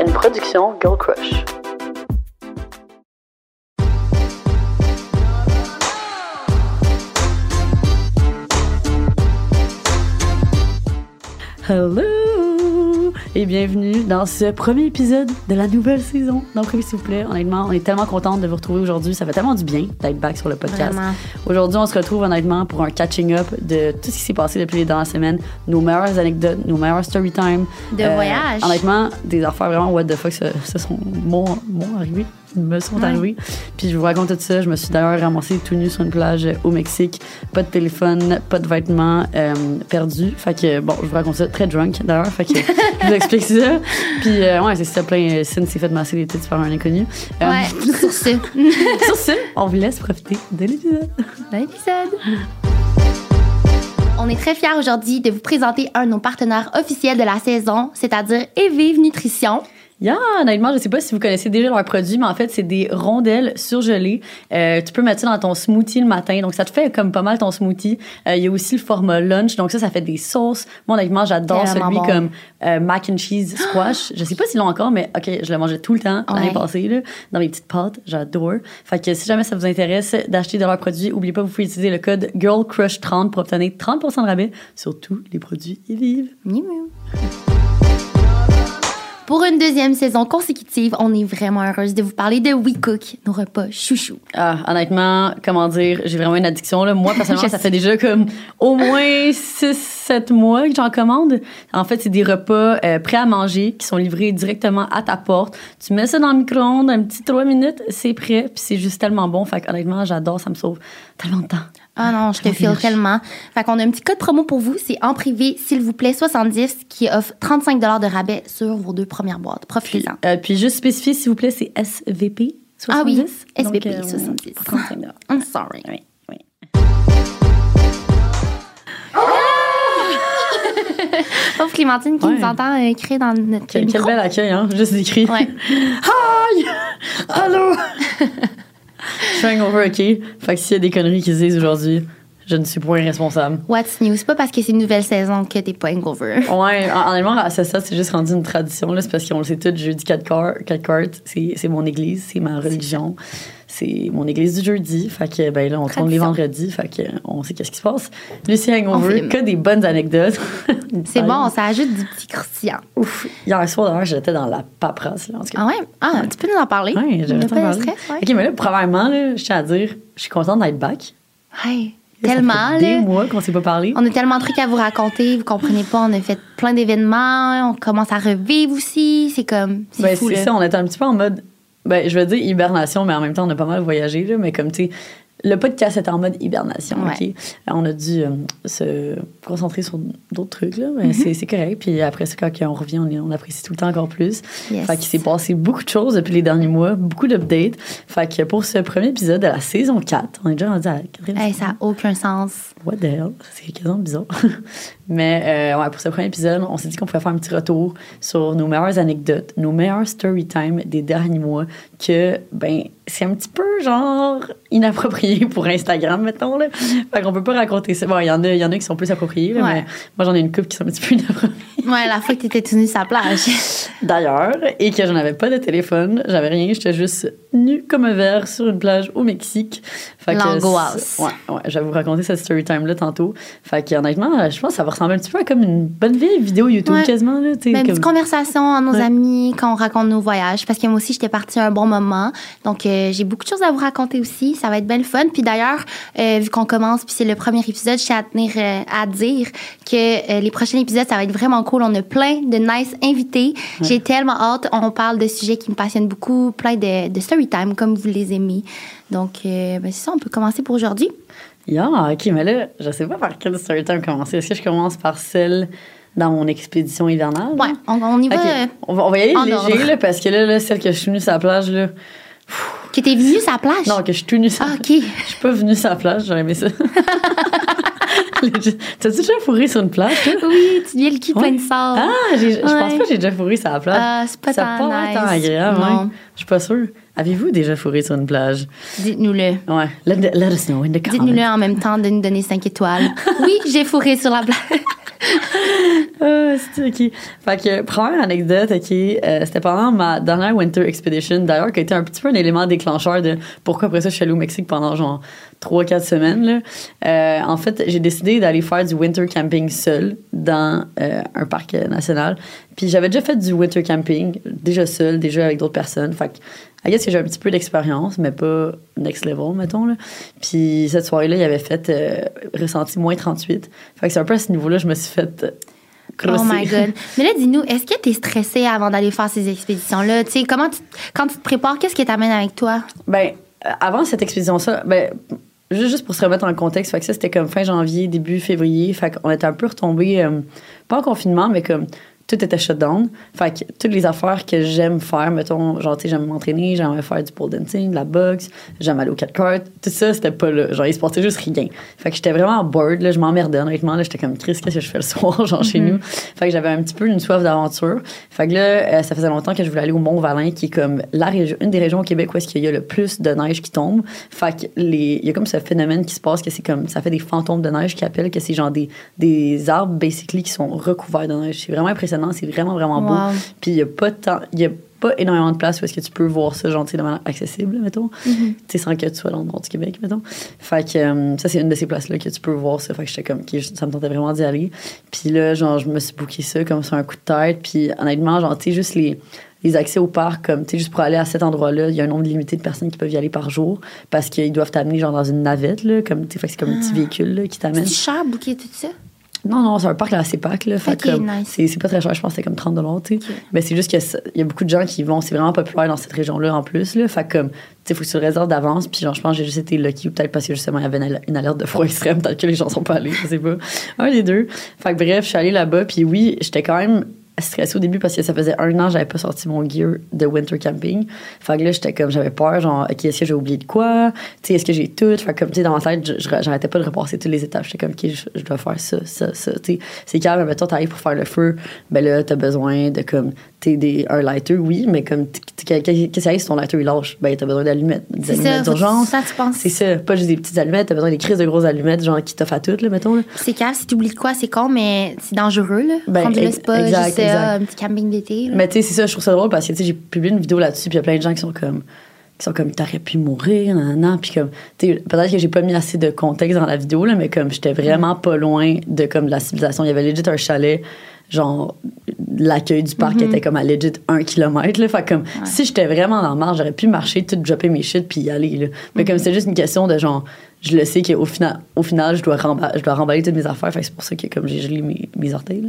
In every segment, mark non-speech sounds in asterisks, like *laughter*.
une production Girl Crush. Hello et bienvenue dans ce premier épisode de la nouvelle saison. Donc, s'il vous plaît, honnêtement, on est tellement contente de vous retrouver aujourd'hui. Ça fait tellement du bien d'être back sur le podcast. Aujourd'hui, on se retrouve honnêtement pour un catching up de tout ce qui s'est passé depuis les dernières semaines, nos meilleures anecdotes, nos meilleures story time. De voyage. Honnêtement, des affaires vraiment what the fuck se, se sont m'ont m'ont arrivé, me sont Ouais. arrivées. Puis je vous raconte tout ça. Je me suis d'ailleurs ramassée tout nu sur une plage euh, au Mexique, pas de téléphone, pas de vêtements, euh, perdu. Fait que bon, je vous raconte ça très drunk d'ailleurs. Fait que *laughs* je vous explique ça. Puis euh, ouais, c'est ça plein. Sin s'est fait masser les têtes par un inconnu. Euh, Ouais, *laughs* sur ce, sur ce, on vous laisse profiter de l'épisode. bon épisode. On est très fiers aujourd'hui de vous présenter un de nos partenaires officiels de la saison, c'est-à-dire Evive Nutrition. Yeah, honnêtement, je sais pas si vous connaissez déjà leurs produits, mais en fait, c'est des rondelles surgelées. Euh, tu peux mettre ça dans ton smoothie le matin. Donc, ça te fait comme pas mal ton smoothie. Euh, Il y a aussi le format lunch. Donc, ça, ça fait des sauces. Moi, honnêtement, j'adore celui bon. comme euh, mac and cheese squash. je sais pas s'ils l'ont encore, mais OK, je le mangeais tout le temps l'année Ouais. passée, là, dans mes petites pâtes. J'adore. Fait que si jamais ça vous intéresse d'acheter de leurs produits, oubliez pas, vous pouvez utiliser le code GIRLCRUSH30 pour obtenir 30 de rabais sur tous les produits et miou. Pour une deuxième saison consécutive, on est vraiment heureuse de vous parler de We Cook, nos repas chouchou. Ah, honnêtement, comment dire, j'ai vraiment une addiction. Là. Moi, personnellement, *laughs* ça fait déjà comme au moins 6-7 mois que j'en commande. En fait, c'est des repas euh, prêts à manger qui sont livrés directement à ta porte. Tu mets ça dans le micro-ondes, un petit 3 minutes, c'est prêt. Puis c'est juste tellement bon. Fait honnêtement, j'adore, ça me sauve tellement de temps. Ah non, je te file tellement. Fait qu'on a un petit code promo pour vous, c'est en privé, s'il vous plaît, 70, qui offre 35 de rabais sur vos deux premières boîtes. Profitez-en. Euh, puis juste spécifier, s'il vous plaît, c'est SVP 70. Ah oui, SVP Donc, euh, 70. pour 35 *laughs* I'm sorry. Oui, oui. *laughs* Pauvre Clémentine qui Ouais. nous entend euh, crier dans notre Quel, quel bel accueil, hein? Juste écrit. Ouais. *laughs* Hi! Allô? Je suis hangover, OK? Fait que s'il y a des conneries qui se disent aujourd'hui, je ne suis point responsable. What's new? C'est pas parce que c'est une nouvelle saison que t'es pas hangover. Ouais, hon- honnêtement, à ce stade, c'est juste rendu une tradition. là. C'est parce qu'on le sait tout, jeudi 4 quarts, 4 quarts, c'est c'est mon église, c'est ma religion. C'est mon église du jeudi. Fait que, ben là, on tourne les vendredis. Fait que, on sait qu'est-ce qui se passe. Lucie Hangover, que des bonnes anecdotes. *laughs* C'est bon, ça ajoute du petit croustillant. Ouf. Hier soir, d'ailleurs, j'étais dans la paperasse. Là, en tout cas. Ah ouais? Ah, tu peux nous en parler? Y j'avais pas stress, ouais. OK, mais là, premièrement, là, je tiens à dire, je suis contente d'être back. Ouais, Ça fait tellement, des là. mois qu'on s'est pas parlé. On a tellement de trucs à vous raconter, vous comprenez pas, on a fait plein d'événements, on commence à revivre aussi, c'est comme, c'est Ben, fou, c'est là. ça, on était un petit peu en mode, ben, je veux dire hibernation, mais en même temps, on a pas mal voyagé, là, mais comme, tu sais, le podcast était en mode hibernation, Ouais. OK? On a dû euh, se concentrer sur d'autres trucs, là, mais c'est- c'est correct. Puis après ça, quand on revient, on, est- on apprécie tout le temps encore plus. Yes. Fait qu'il s'est passé beaucoup de choses depuis les derniers mois, beaucoup d'updates. Fait que pour ce premier épisode de la saison 4, on est déjà rendu à la quatrième Hey, ça n'a aucun sens. What the hell? C'est quasiment bizarre. *laughs* Mais euh, ouais, pour ce premier épisode, on s'est dit qu'on pourrait faire un petit retour sur nos meilleures anecdotes, nos meilleurs story time des derniers mois, que, ben, c'est un petit peu, genre, inapproprié *laughs* pour Instagram, mettons, là. Fait qu'on peut pas raconter ça. Bon, il y en a, y en a qui sont plus appropriés, là, Ouais. mais moi, j'en ai une couple qui sont un petit peu inappropriées. Ouais, la fois que t'étais sur la plage. *laughs* D'ailleurs, et que je n'avais pas de téléphone, j'avais rien, j'étais juste nue comme un verre sur une plage au Mexique. L'angoisse. Ouais, ouais, je vais vous raconter cette story time-là tantôt. Fait que honnêtement, je pense que ça va ressembler un petit peu à comme une bonne vieille vidéo YouTube Ouais. quasiment. Là, Ben, une petite conversation entre nos Ouais. amis quand on raconte nos voyages. Parce que moi aussi, j'étais partie un bon moment. Donc, euh, j'ai beaucoup de choses à vous raconter aussi. Ça va être bien le fun. Puis d'ailleurs, euh, vu qu'on commence, puis c'est le premier épisode, je tiens à tenir euh, à dire que euh, les prochains épisodes, ça va être vraiment cool. On a plein de nice invités. J'ai tellement hâte. On parle de sujets qui me passionnent beaucoup, plein de, de story time, comme vous les aimez. Donc, euh, ben, c'est ça, on peut commencer pour aujourd'hui. Yeah, ok, mais là, je sais pas par quelle story time commencer. Est-ce que je commence par celle dans mon expédition hivernale? Ouais, on, on y va. Euh, on, va, on va y aller léger, là, parce que là, là, celle que je suis venue sur la plage, là. que t'es venu sur la plage? Non, que je suis tout nue sur Ah, la OK. Je suis pas venue sur la plage, j'aurais aimé ça. *laughs* *laughs* T'as-tu déjà fourré sur une plage, toi? Oui, tu viens le cul plein de sable. Ah, je pense pas que j'ai déjà fourré sur la plage. Ah, c'est pas Ça tant pas tant nice. agréable, Non. hein? Je suis pas sûre. Avez-vous déjà fourré sur une plage? Dites-nous-le. Ouais. Let, let us know in the comments. Dites-nous-le en même temps de nous donner 5 étoiles. *laughs* oui, j'ai fourré sur la plage. *laughs* Ah, c'est ok. Fait que, première anecdote, ok, euh, c'était pendant ma dernière Winter Expedition, d'ailleurs, qui a été un petit peu un élément déclencheur de pourquoi après ça je suis allée au Mexique pendant genre 3-4 semaines. Là. Euh, en fait, j'ai décidé d'aller faire du winter camping seul dans euh, un parc national. Puis j'avais déjà fait du winter camping, déjà seul, déjà avec d'autres personnes. Fait que, I guess que j'ai un petit peu d'expérience, mais pas next level, mettons. Là. Puis cette soirée-là, il avait fait euh, ressenti moins 38. Fait que c'est un peu à ce niveau-là, je me suis fait. euh, Oh my. God. *laughs* Mais là, dis-nous, est-ce que tu es stressée avant d'aller faire ces expéditions-là? Tu sais, comment tu, quand tu te prépares, qu'est-ce qui t'amène avec toi? Ben, euh, avant cette expédition-là, ben, ju- juste pour se remettre en contexte, fait que ça, c'était comme fin janvier, début février. Fait qu'on était un peu retombé, euh, pas en confinement, mais comme tout était shut down. Fait que toutes les affaires que j'aime faire, mettons, genre, tu sais, j'aime m'entraîner, j'aime faire du pole dancing, de la boxe, j'aime aller au cat kart, tout ça, c'était pas là. Genre, il se passait juste rien. Fait que j'étais vraiment bored, là, je m'emmerdais, honnêtement, là, j'étais comme, Chris, qu'est-ce que je fais le soir, *laughs* genre, chez nous? Fait que j'avais un petit peu une soif d'aventure. Fait que là, euh, ça faisait longtemps que je voulais aller au Mont-Valin, qui est comme la région, une des régions au Québec où est-ce qu'il y a le plus de neige qui tombe. Fait que les, il y a comme ce phénomène qui se passe que c'est comme, ça fait des fantômes de neige qui appellent, que c'est genre des, des arbres, basically, qui sont recouverts de neige. C'est vraiment impressionnant, c'est vraiment, vraiment beau. Wow. Puis il y a pas tant, il y a pas énormément de place où est-ce que tu peux voir ça, genre, de manière accessible, mettons. Tu sais, sans que tu sois dans le nord du Québec, mettons. Fait que euh, ça, c'est une de ces places-là que tu peux voir ça. Fait que j'étais comme, ça me tentait vraiment d'y aller. Puis là, genre, je me suis booké ça comme sur un coup de tête. Puis honnêtement, genre, tu sais, juste les, les accès au parc, comme, tu sais, juste pour aller à cet endroit-là, il y a un nombre limité de personnes qui peuvent y aller par jour parce qu'ils doivent t'amener, genre, dans une navette, là, comme, tu sais, c'est comme un petit véhicule, là, qui t'amène. C'est cher, bouquet, tout ça? Non, non, c'est un parc là, assez pack, là. Fait nice. c'est, c'est pas très cher, je pense que c'est comme 30 tu sais. Mais c'est juste qu'il y a beaucoup de gens qui vont, c'est vraiment populaire dans cette région-là en plus, là. Fait que, comme, tu sais, faut que tu le réserves d'avance. Puis, genre, je pense que j'ai juste été lucky ou peut-être parce que justement, il y avait une, une alerte de froid *laughs* extrême, peut-être que les gens sont pas allés, je sais pas. Un des deux. Fait que, bref, je suis allée là-bas. Puis, oui, j'étais quand même stressée au début parce que ça faisait un an que j'avais pas sorti mon gear de winter camping. Fait que là, j'étais comme, j'avais peur, genre, OK, est-ce que j'ai oublié de quoi? Tu sais, est-ce que j'ai tout? Fait que, comme, tu sais, dans ma tête, j'arrêtais pas de repasser toutes les étapes. J'étais comme, OK, je, je dois faire ça, ça, ça. Tu sais, c'est calme, mais toi, t'arrives pour faire le feu. Ben là, t'as besoin de, comme, tu sais, des- un lighter, oui, mais comme, qu'est-ce qui arrive si ton lighter, il lâche? Ben, t'as besoin d'allumettes. Des allumettes d'urgence. ça, tu penses. C'est ça, pas juste des petites allumettes, t'as besoin des crises de grosses allumettes, genre, qui t'offrent à toutes, là, mettons. C'est calme, si tu oublies de quoi, c'est con, mais c'est dangereux, là. Ben, c'est pas exact, juste. Un petit camping d'été. Mais tu sais, c'est ça, je trouve ça drôle parce que j'ai publié une vidéo là-dessus, puis il y a plein de gens qui sont comme qui sont comme t'aurais pu mourir, nan, nan, puis comme tu sais, peut-être que j'ai pas mis assez de contexte dans la vidéo là, mais comme j'étais vraiment pas loin de comme de la civilisation, il y avait legit un chalet genre l'accueil du parc était comme à legit un kilomètre là fait comme si j'étais vraiment dans le marge j'aurais pu marcher tout dropper mes shit puis y aller là. Mais comme c'est juste une question de genre je le sais qu'au final au final je dois remba- je dois remballer toutes mes affaires fait c'est pour ça que comme j'ai gelé mes, mes orteils là.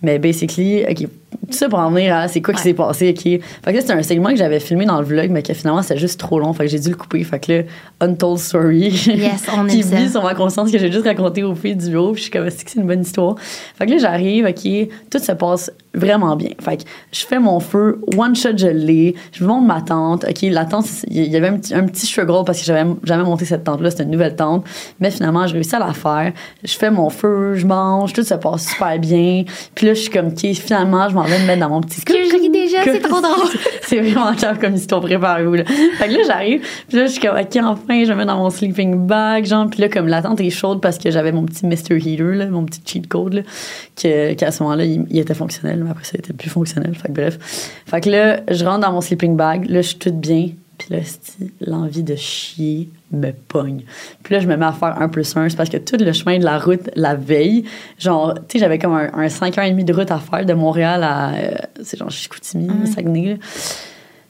mais basically ok tout ça pour en venir à c'est quoi qui s'est passé ok. Fait que là c'était un segment que j'avais filmé dans le vlog mais que finalement c'était juste trop long fait que j'ai dû le couper. Fait que là untold story. Yes, on *laughs* qui aime ça. vit sur ma conscience que j'ai juste raconté aux filles du bureau puis je suis comme c'est une bonne histoire? Fait que là j'arrive ok tout se passe vraiment bien. Fait que je fais mon feu one shot je l'ai. Je monte ma tente ok? La tente il y avait un petit, un petit struggle parce que j'avais jamais monté cette tente là c'était une nouvelle tente. Mais finalement j'ai réussi à la faire. Je fais mon feu je mange tout se passe super bien. Puis là je suis comme ok finalement je m'en vais me mettre dans mon petit je déjà, c'est trop drôle. c'est vraiment calme comme histoire préparée là. Fait que là j'arrive, puis là je suis comme OK enfin, je me mets dans mon sleeping bag genre puis là comme la tente est chaude parce que j'avais mon petit Mr Heater là, mon petit cheat code là que qu'à ce moment-là il, il était fonctionnel mais après ça il était plus fonctionnel. Fait que bref. Fait que là je rentre dans mon sleeping bag, là je suis toute bien puis là l'envie de chier me pogne. Puis là, je me mets à faire un plus un. C'est parce que tout le chemin de la route la veille, genre, tu sais, j'avais comme un, un 5 heures et demie de route à faire de Montréal à, euh, c'est genre Chicoutimi, Saguenay. là.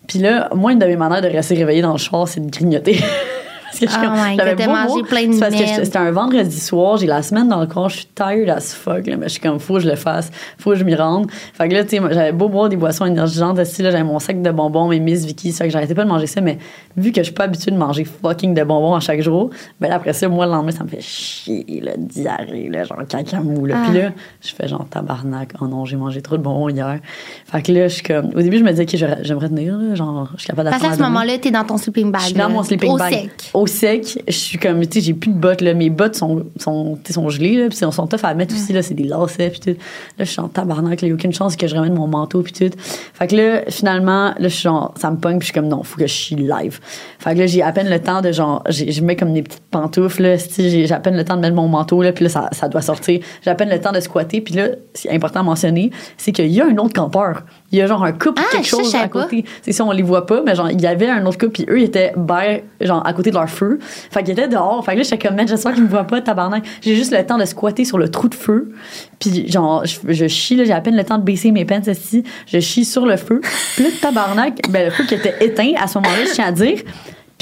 Puis là, moi, une de mes manières de rester réveillée dans le char, c'est de grignoter. *laughs* Parce Oh j'avais mangé voir, plein de parce que c'était un vendredi soir, j'ai la semaine dans le corps, je suis tired as fuck, là, mais je suis comme, faut que je le fasse, faut que je m'y rende. Fait que là, tu sais, j'avais beau boire des boissons énergisantes, aussi, là, j'avais mon sac de bonbons, mes Miss Vicky, ça que j'arrêtais pas de manger ça, mais vu que je suis pas habituée de manger fucking de bonbons à chaque jour, ben là, après ça, moi, le lendemain, ça me fait chier, là, diarrhée, là, genre caca mou, là. Puis Ah. là, je fais genre tabarnak, oh non, j'ai mangé trop de bonbons hier. Fait que là, je suis comme, au début, je me disais, OK, j'aimerais tenir, là, genre, je suis capable Parce d'attendre. qu'à ce moment-là, t'es dans ton sleeping bag. Je suis dans mon sleeping au bag. sec. Au au sec, je suis comme, tu sais, j'ai plus de bottes, là. Mes bottes sont, sont, sont gelées, là. Puis sont, sont tough à mettre aussi, là. C'est des lacets, puis tout. Là, je suis en tabarnak, là. Il y a aucune chance que je ramène mon manteau, puis tout. Fait que là, finalement, là, je suis genre, ça me pogne, puis je suis comme, non, faut que je chie live. Fait que là, j'ai à peine le temps de, genre, je mets comme des petites pantoufles, là. j'ai à peine le temps de mettre mon manteau, là. Puis là, ça, ça doit sortir. J'ai à peine le temps de squatter. Puis là, c'est important à mentionner, c'est qu'il y a un autre campeur. Il y a genre un couple ou Ah, quelque chose à côté. C'est ça, on les voit pas, mais genre, il y avait un autre couple, puis eux, ils étaient ben, genre, à côté de leur feu. Fait qu'ils étaient dehors. Fait que là, j'étais comme, j'espère qu'ils me voient pas, tabarnak. J'ai juste le temps de squatter sur le trou de feu. Puis genre, je, je chie, là, j'ai à peine le temps de baisser mes pants ici. Je chie sur le feu. Puis là, tabarnak, ben, le feu qui était éteint à ce moment-là, je tiens à dire.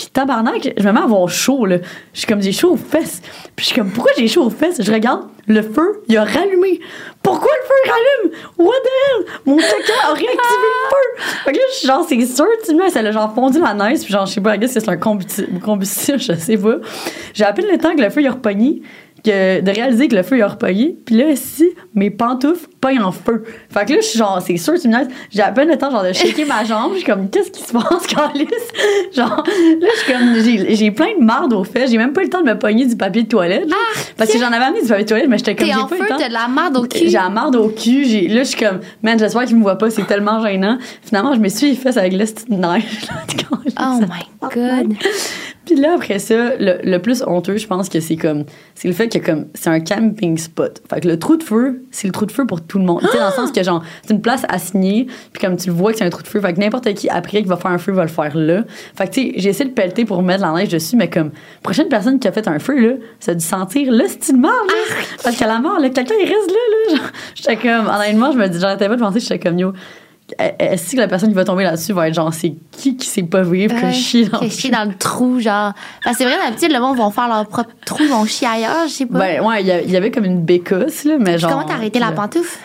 Puis tabarnak, je me mets à avoir chaud, là. Je suis comme, j'ai chaud aux fesses. Puis je suis comme, pourquoi j'ai chaud aux fesses? Je regarde, le feu, il a rallumé. Pourquoi le feu rallume? What the hell? Mon caca a réactivé le feu. Fait que là, je suis genre, c'est sûr, tu sais, ça a genre fondu la neige. Puis genre, je sais pas, guess que c'est un combustible, combustible, *laughs* je sais pas. J'ai à peine le temps que le feu il a repogné. Que de réaliser que le feu il a repogné. Puis là, ici, mes pantoufles pognent en feu. Fait que là, je suis genre, c'est sûr, tu me laisses. J'ai à peine le temps, genre, de shaker ma jambe. Je suis comme, qu'est-ce qui se passe, *laughs* Carlis? Genre, là, je suis comme, j'ai, j'ai plein de marde au fait. J'ai même pas eu le temps de me pogner du papier de toilette. genre. parce que j'en avais amené du papier de toilette, mais j'étais comme, j'ai pas eu feu, le temps. t'as de la merde au cul. J'ai la marde au cul. J'ai, là, je suis comme, man, j'espère qu'ils me voient pas. C'est tellement gênant. Finalement, je me suis fait avec la petite neige. là, Oh my god. Puis là, après ça, le, le plus honteux, je pense que c'est comme, c'est le fait que comme, c'est un camping spot. Fait que le trou de feu, c'est le trou de feu pour tout le monde. Tu sais, dans le sens que genre, c'est une place assignée, puis comme tu le vois que c'est un trou de feu, fait que n'importe qui après qui va faire un feu va le faire là. Fait que tu sais, j'ai essayé de pelleter pour mettre la neige dessus, mais comme, prochaine personne qui a fait un feu là, ça a dû sentir le style mort, là. Parce qu'à la mort, là, quelqu'un il reste là, là. Genre, j'étais comme, honnêtement, je me dis, j'arrêtais pas de penser, j'étais comme, yo, est-ce que la personne qui va tomber là-dessus va être genre, c'est qui qui sait pas vivre que je chie dans que je chie dans le trou, genre. C'est vrai, d'habitude, le monde vont faire leur propre trou, ils vont chier ailleurs, je sais pas. Ben ouais, il y avait comme une bécasse, là, mais genre. comment t'as arrêté la là, pantoufle?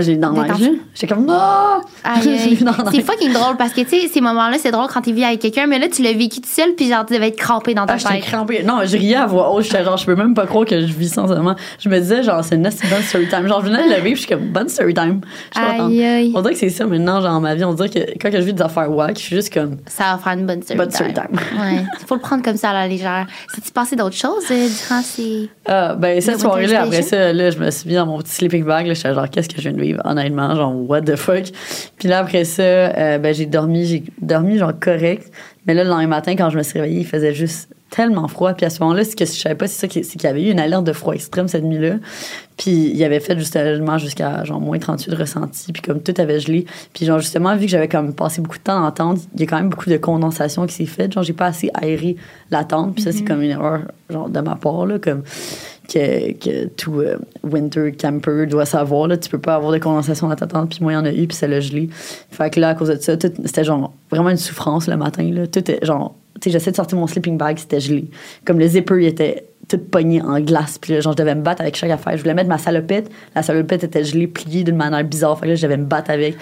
J'ai dans neige, là. J'étais comme, non! *laughs* C'est fucking drôle parce que, tu sais, ces moments-là, c'est drôle quand t'es vu avec quelqu'un, mais là, tu l'as vécu tout seul, puis genre, tu devais être crampé dans ta Ah, j'étais tête. crampée. Non, je riais à voix haute. J'étais genre, je peux même pas croire que je vis sans seulement. Je me disais, genre, c'est une assez bonne story time. Genre, je venais de le vivre, je suis comme, bonne story time. Aïe, aïe. On dirait que c'est ça maintenant, genre, ma vie. On dirait que quand je vis des affaires wack, je suis juste comme, Ça va faire une bonne story bonne time. story time. Ouais. *laughs* Faut le prendre comme ça à la légère. T'est passé d'autres choses euh, durant ces. Ah, ben, cette soirée-là, après ça, là, je me suis mis dans mon petit sleeping bag. Là, j'étais genre, qu'est-ce que je viens de vivre, honnêtement? Genre, what the fuck? Puis là, après ça, euh, ben, j'ai dormi, j'ai dormi, genre, correct. Mais là, le lendemain matin, quand je me suis réveillée, il faisait juste tellement froid. Puis à ce moment-là, ce que je savais pas, c'est ça, c'est qu'il y avait eu une alerte de froid extrême cette nuit-là. Puis il avait fait justement jusqu'à genre moins 38 de ressenti. Puis comme tout avait gelé. Puis genre justement, vu que j'avais comme passé beaucoup de temps dans la tente, il y a quand même beaucoup de condensation qui s'est faite. Genre j'ai pas assez aéré la tente. Puis ça, c'est comme une erreur genre de ma part, là. Comme que, que tout euh, winter camper doit savoir. Là, tu peux pas avoir de condensation dans ta tente. Puis moi, il y en a eu, puis ça l'a gelé. Fait que là, à cause de ça, c'était genre vraiment une souffrance le matin. Là. Tout est genre, tu sais, j'essaie de sortir mon sleeping bag, c'était gelé. Comme le zipper, il était tout pogné en glace. Puis là, genre, je devais me battre avec chaque affaire. Je voulais mettre ma salopette. La salopette était gelée, pliée d'une manière bizarre. Fait que là, je devais me battre avec.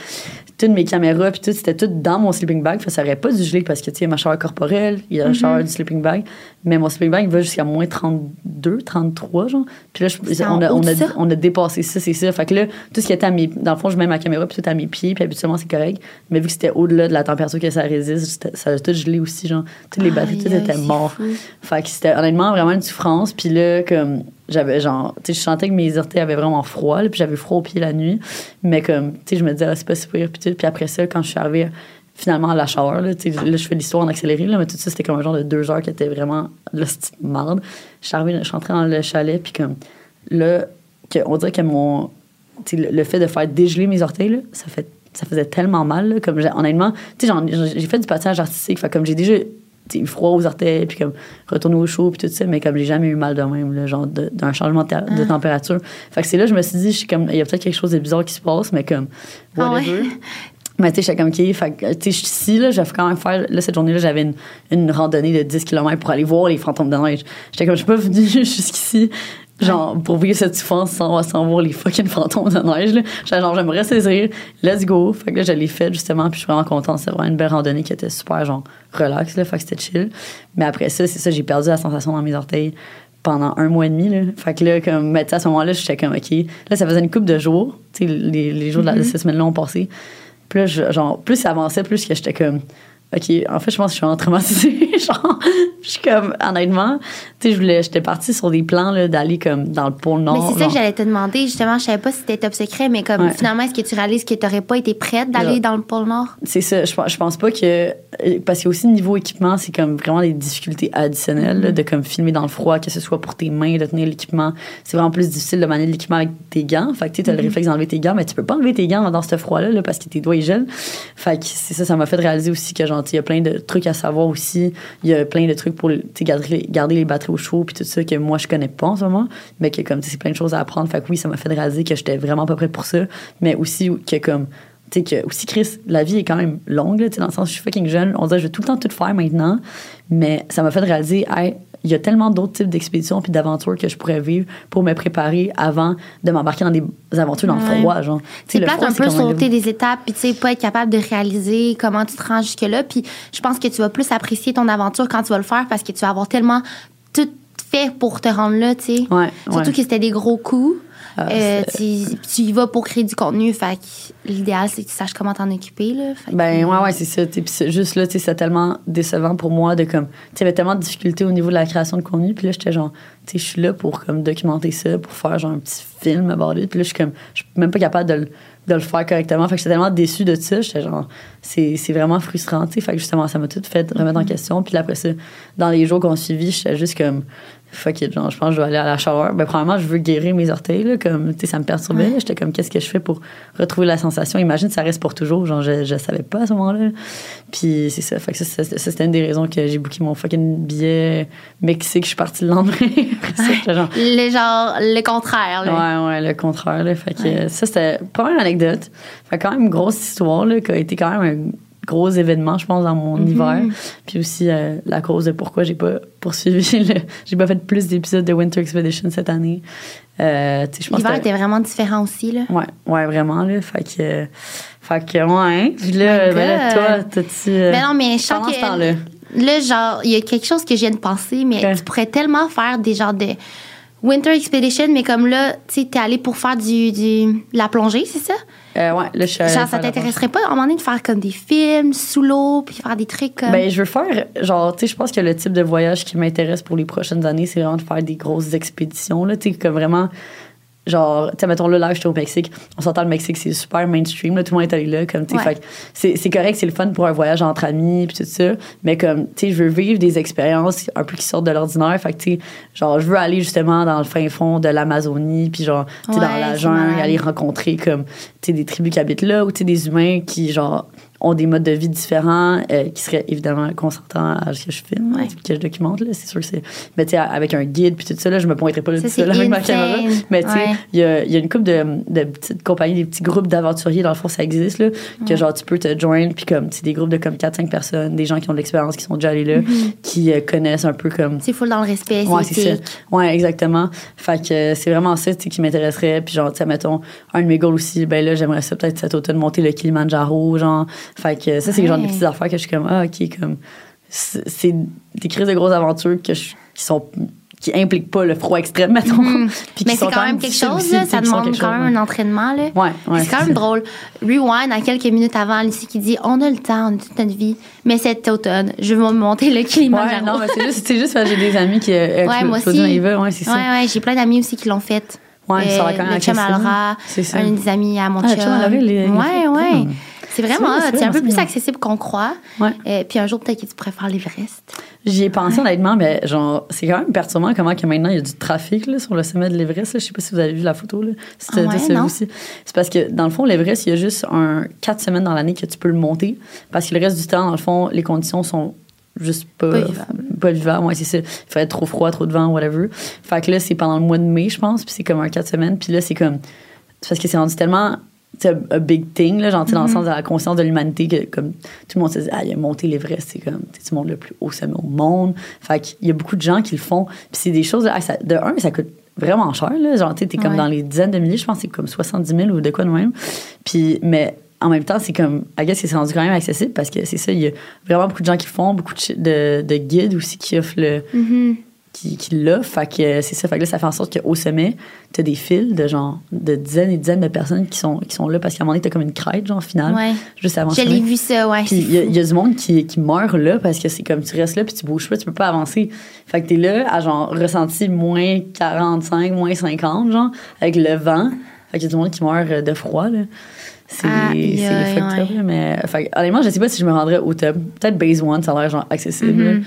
Toutes mes caméras, puis tout, c'était tout dans mon sleeping bag. Fait que ça aurait pas dû geler parce que, tu sais, ma chaleur corporelle, il y a la chaleur du sleeping bag. Mais mon sleeping bag, il va jusqu'à moins 32, 33, genre. Puis là, je- on, a, on, a, on a dépassé ça, c'est ça. Fait que là, tout ce qui était à mes. Dans le fond, je mets ma caméra, puis tout à mes pieds, puis habituellement, c'est correct. Mais vu que c'était au-delà de la température que ça résiste, ça a tout gelé aussi, genre. Toutes les batteries, tout était mort. fou. Fait que c'était honnêtement vraiment une souffrance. Puis là, comme j'avais genre, tu sais, je sentais que mes orteils avaient vraiment froid, là, puis j'avais froid aux pieds la nuit. Mais comme, tu sais, je me disais, ah, c'est pas si pire. Puis, tout. puis après ça, quand je suis arrivée finalement à la chaleur, là, là, je fais l'histoire en accéléré, là, mais tout ça, c'était comme un genre de deux heures qui était vraiment de la petite merde. Je suis arrivée, je suis rentrée dans le chalet, puis comme, là, que, on dirait que mon, le, le fait de faire dégeler mes orteils, là, ça fait ça faisait tellement mal là, comme j'ai- honnêtement tu sais j'en- j'ai fait du patinage artistique fait comme j'ai déjà eu froid aux orteils puis comme retourner au chaud puis tout ça mais comme j'ai jamais eu mal de même là, genre d'un changement de, Ah. de température fait que c'est là je me suis dit je suis comme il y a peut-être quelque chose de bizarre qui se passe mais comme Ah ouais? *laughs* mais tu sais, j'étais comme, OK, fait que, tu sais, je suis ici, là, je vais quand même faire, là, cette journée-là, j'avais une, une randonnée de 10 km pour aller voir les fantômes de neige. J'étais comme, je suis pas venue *laughs* jusqu'ici, genre, pour vivre cette souffrance sans, sans voir les fucking fantômes de neige, là. J'étais genre, j'aimerais saisir, let's go. Fait que là, je l'ai fait, justement, puis je suis vraiment contente. C'était vraiment une belle randonnée qui était super, genre, relax, là, fait que c'était chill. Mais après ça, c'est ça, j'ai perdu la sensation dans mes orteils pendant un mois et demi. Là. Fait que là, comme, mais tu sais, à ce moment-là, j'étais comme, OK. Là, ça faisait une couple de jours. Tu sais, les, les jours de, la, de cette semaine-là ont passé. Là, je- genre, plus ça avançait, plus que j'étais comme, OK, en fait, je pense que je suis en traumatisée. *laughs* genre, je suis comme, honnêtement, tu sais, j'étais partie sur des plans, d'aller comme dans le pôle Nord. Mais c'est ça que j'allais te demander. Justement, je savais pas si c'était top secret, mais comme Ouais. finalement, est-ce que tu réalises que tu n'aurais pas été prête d'aller dans le pôle Nord? C'est ça, je, je pense pas que. euh, Parce que aussi, niveau équipement, c'est comme vraiment des difficultés additionnelles, là, de comme filmer dans le froid, que ce soit pour tes mains, de tenir l'équipement. C'est vraiment plus difficile de manier l'équipement avec tes gants. Fait que tu as le réflexe d'enlever tes gants, mais tu peux pas enlever tes gants dans ce froid-là, là, parce que tes doigts ils gèlent. Fait que c'est ça, ça m'a fait réaliser aussi que, genre, il y a plein de trucs à savoir aussi. Il y a plein de trucs pour garder, les- batteries au chaud, puis tout ça, que moi, je connais pas en ce moment, mais que comme, c'est plein de choses à apprendre. Fait oui, ça m'a fait réaliser que j'étais vraiment pas prête pour ça, mais aussi que comme tu sais que aussi Chris la vie est quand même longue tu sais, dans le sens où je suis fucking jeune on dirait je vais tout le temps tout faire maintenant mais ça m'a fait réaliser hey, il y a tellement d'autres types d'expéditions puis d'aventures que je pourrais vivre pour me préparer avant de m'embarquer dans des aventures dans le Ouais. froid genre C'est le plate un peu sauter des étapes, puis tu sais, pas être capable de réaliser comment tu te rends jusque-là. Puis je pense que tu vas plus apprécier ton aventure quand tu vas le faire parce que tu vas avoir tellement tout fait pour te rendre là, tu sais. Ouais, Surtout ouais. que c'était des gros coups. Ah, Euh, tu, tu y vas pour créer du contenu, fait l'idéal, c'est que tu saches comment t'en occuper, là. Fait que- Ben ouais, ouais, c'est ça. Puis juste là, c'est tellement décevant pour moi de comme. Tu sais, il y avait tellement de difficultés au niveau de la création de contenu. Puis là, j'étais genre, tu sais, je suis là pour comme documenter ça, pour faire genre un petit film about it. Puis là, je suis comme, je suis même pas capable de le, de le faire correctement. Fait que j'étais tellement déçue de ça. J'étais genre, c'est vraiment frustrant, tu sais. Fait que justement, ça m'a tout fait remettre en question. Puis là, après ça, dans les jours qu'on suivi, j'étais juste comme, fuck it, genre, je pense que je vais aller à la chaleur. Ben, premièrement, je veux guérir mes orteils, là, comme, tu sais, ça me perturbait. Ouais. J'étais comme, qu'est-ce que je fais pour retrouver la sensation? Imagine, ça reste pour toujours. Genre, je, je savais pas à ce moment-là. Puis c'est ça. Fait que ça, ça, ça, c'était une des raisons que j'ai booké mon fucking billet Mexique. Je suis partie le lendemain. *laughs* Ça, genre, *laughs* Le genre, le contraire, là. Ouais, ouais, le contraire. Là. Fait que ça, c'était pas une anecdote. Fait quand même une grosse histoire là, qui a été quand même un gros événement, je pense, dans mon Mhm. hiver. Puis aussi euh, la cause de pourquoi j'ai pas poursuivi. *laughs* J'ai pas fait plus d'épisodes de Winter Expedition cette année. Euh, L'hiver était vraiment différent aussi, là. Ouais, ouais, vraiment. Là. Fait que. fait que, ouais. Puis là, ben là, toi, t'as-tu. euh, Mais non, mais je sens pendant ce que. Là, genre, il y a quelque chose que je viens de penser, mais tu pourrais tellement faire des genres de Winter Expedition, mais comme là, tu t'es allé pour faire du, du la plongée, c'est ça? Euh, ouais, là, je suis Genre, ça t'intéresserait pas à un moment donné de faire comme des films sous l'eau, puis faire des trucs comme. Ben, je veux faire, genre, tu sais, je pense que le type de voyage qui m'intéresse pour les prochaines années, c'est vraiment de faire des grosses expéditions, là, tu sais, comme vraiment, genre, tu sais, mettons, là, là, j'étais au Mexique. On s'entend, le Mexique, c'est super mainstream, là, tout le monde est allé là, comme, tu Ouais. c'est c'est correct, c'est le fun pour un voyage entre amis, puis tout ça, mais comme, tu sais, je veux vivre des expériences un peu qui sortent de l'ordinaire, fait que, tu sais, genre, je veux aller justement dans le fin fond de l'Amazonie, puis genre, tu sais, dans la jungle, aller rencontrer, comme, tu sais, des tribus qui habitent là, ou, tu sais, des humains qui, genre, ont des modes de vie différents, euh, qui seraient évidemment consentants à ce que je filme, Ouais. que je documente, là, c'est sûr que c'est... Mais tu sais, avec un guide, puis tout ça, là, je me pointerai pas là, Ça, tout seul avec ma caméra. Mais tu sais, Ouais. il y a, il y a une couple de, de petites compagnies, des petits groupes d'aventuriers, dans le fond, ça existe, là, que genre, tu peux te joindre, puis comme, tu des groupes de comme 4-5 personnes, des gens qui ont de l'expérience, qui sont déjà allés là, Mm-hmm. qui euh, connaissent un peu comme... C'est full dans le respect, Ouais, c'est ça. Ouais, exactement. Fait que euh, c'est vraiment ça qui m'intéresserait. Puis genre, tu sais, mettons, un de mes goals aussi, ben là, j'aimerais ça peut-être cet automne monter le Kilimanjaro, genre. Fait que ça, c'est le genre de petites affaires que je suis comme, ah, OK, comme. C'est des crises de grosses aventures que je- qui sont qui impliquent pas le froid extrême, mettons. Puis Mhm. Mais c'est quand même quelque chose, là. Ça demande quand même ouais. un entraînement, là. Ouais, ouais. c'est quand même drôle. Rewind, à quelques minutes avant, Lucie qui dit On a le temps, on a toute notre vie. Mais cet automne, je vais me monter le Kilimanjaro. Ouais, non, mais c'est juste, c'est juste parce que j'ai des amis qui. Euh, Ouais, moi aussi. Ouais, c'est ça. Ouais, ouais, j'ai plein d'amis aussi qui l'ont fait. Ouais, ça va Euh, quand même le chum à. Laura, C'est ça. un des amis à mon Ah, le chum. à Laura, ouais, ouais. C'est vraiment c'est un peu plus accessible qu'on croit. Ouais. Euh, puis un jour, peut-être que tu pourrais faire l'Everest. J'y ai pensé honnêtement, mais genre, c'est quand même perturbant comment que maintenant il y a du trafic là, sur le sommet de l'Everest. Je sais pas si vous avez vu la photo. Là. Si Ah ouais, aussi. C'est parce que dans le fond, l'Everest, il y a juste un quatre semaines dans l'année que tu peux le monter. Parce que le reste du temps, dans le fond, les conditions sont juste pas, Pas vivables. Ouais, c'est ça. Il fait être trop froid, trop de vent, whatever. Fait que là, c'est pendant le mois de mai, je pense, puis c'est comme un quatre semaines. Puis là, c'est comme. Parce que c'est rendu tellement. C'est un big thing, là, genre, dans le sens de la conscience de l'humanité, que comme tout le monde se dit, ah, il a monté l'Everest, c'est comme, tu montes le plus haut sommet au monde. Fait qu'il y a beaucoup de gens qui le font. Puis c'est des choses, ah, ça- de un, ça coûte vraiment cher, là. Genre, tu t'es comme dans les dizaines de milliers, je pense que c'est comme 70 000 ou de quoi de même. Puis, mais en même temps, c'est comme, I guess c'est rendu quand même accessible parce que c'est ça, il y a vraiment beaucoup de gens qui le font, beaucoup de, de guides aussi qui offrent le, Mhm. Qui, qui l'a. Fait que c'est ça. Fait que là, ça fait en sorte qu'au sommet, t'as des fils de genre de dizaines et dizaines de personnes qui sont, qui sont là parce qu'à un moment donné, t'as comme une crête, genre, finale. Ouais. Juste avant Je l'ai vu ça, ouais. Puis il y, a- il y a du monde qui, qui meurt là parce que c'est comme tu restes là puis tu bouges pas, tu peux pas avancer. Fait que t'es là à genre ressenti moins 45, moins 50, genre, avec le vent. Fait qu'il y a du monde qui meurt euh, de froid, là. C'est up, ouais. là, mais fait que, honnêtement, je sais pas si je me rendrais au top. Peut-être base one, ça a l'air genre accessible. Mhm.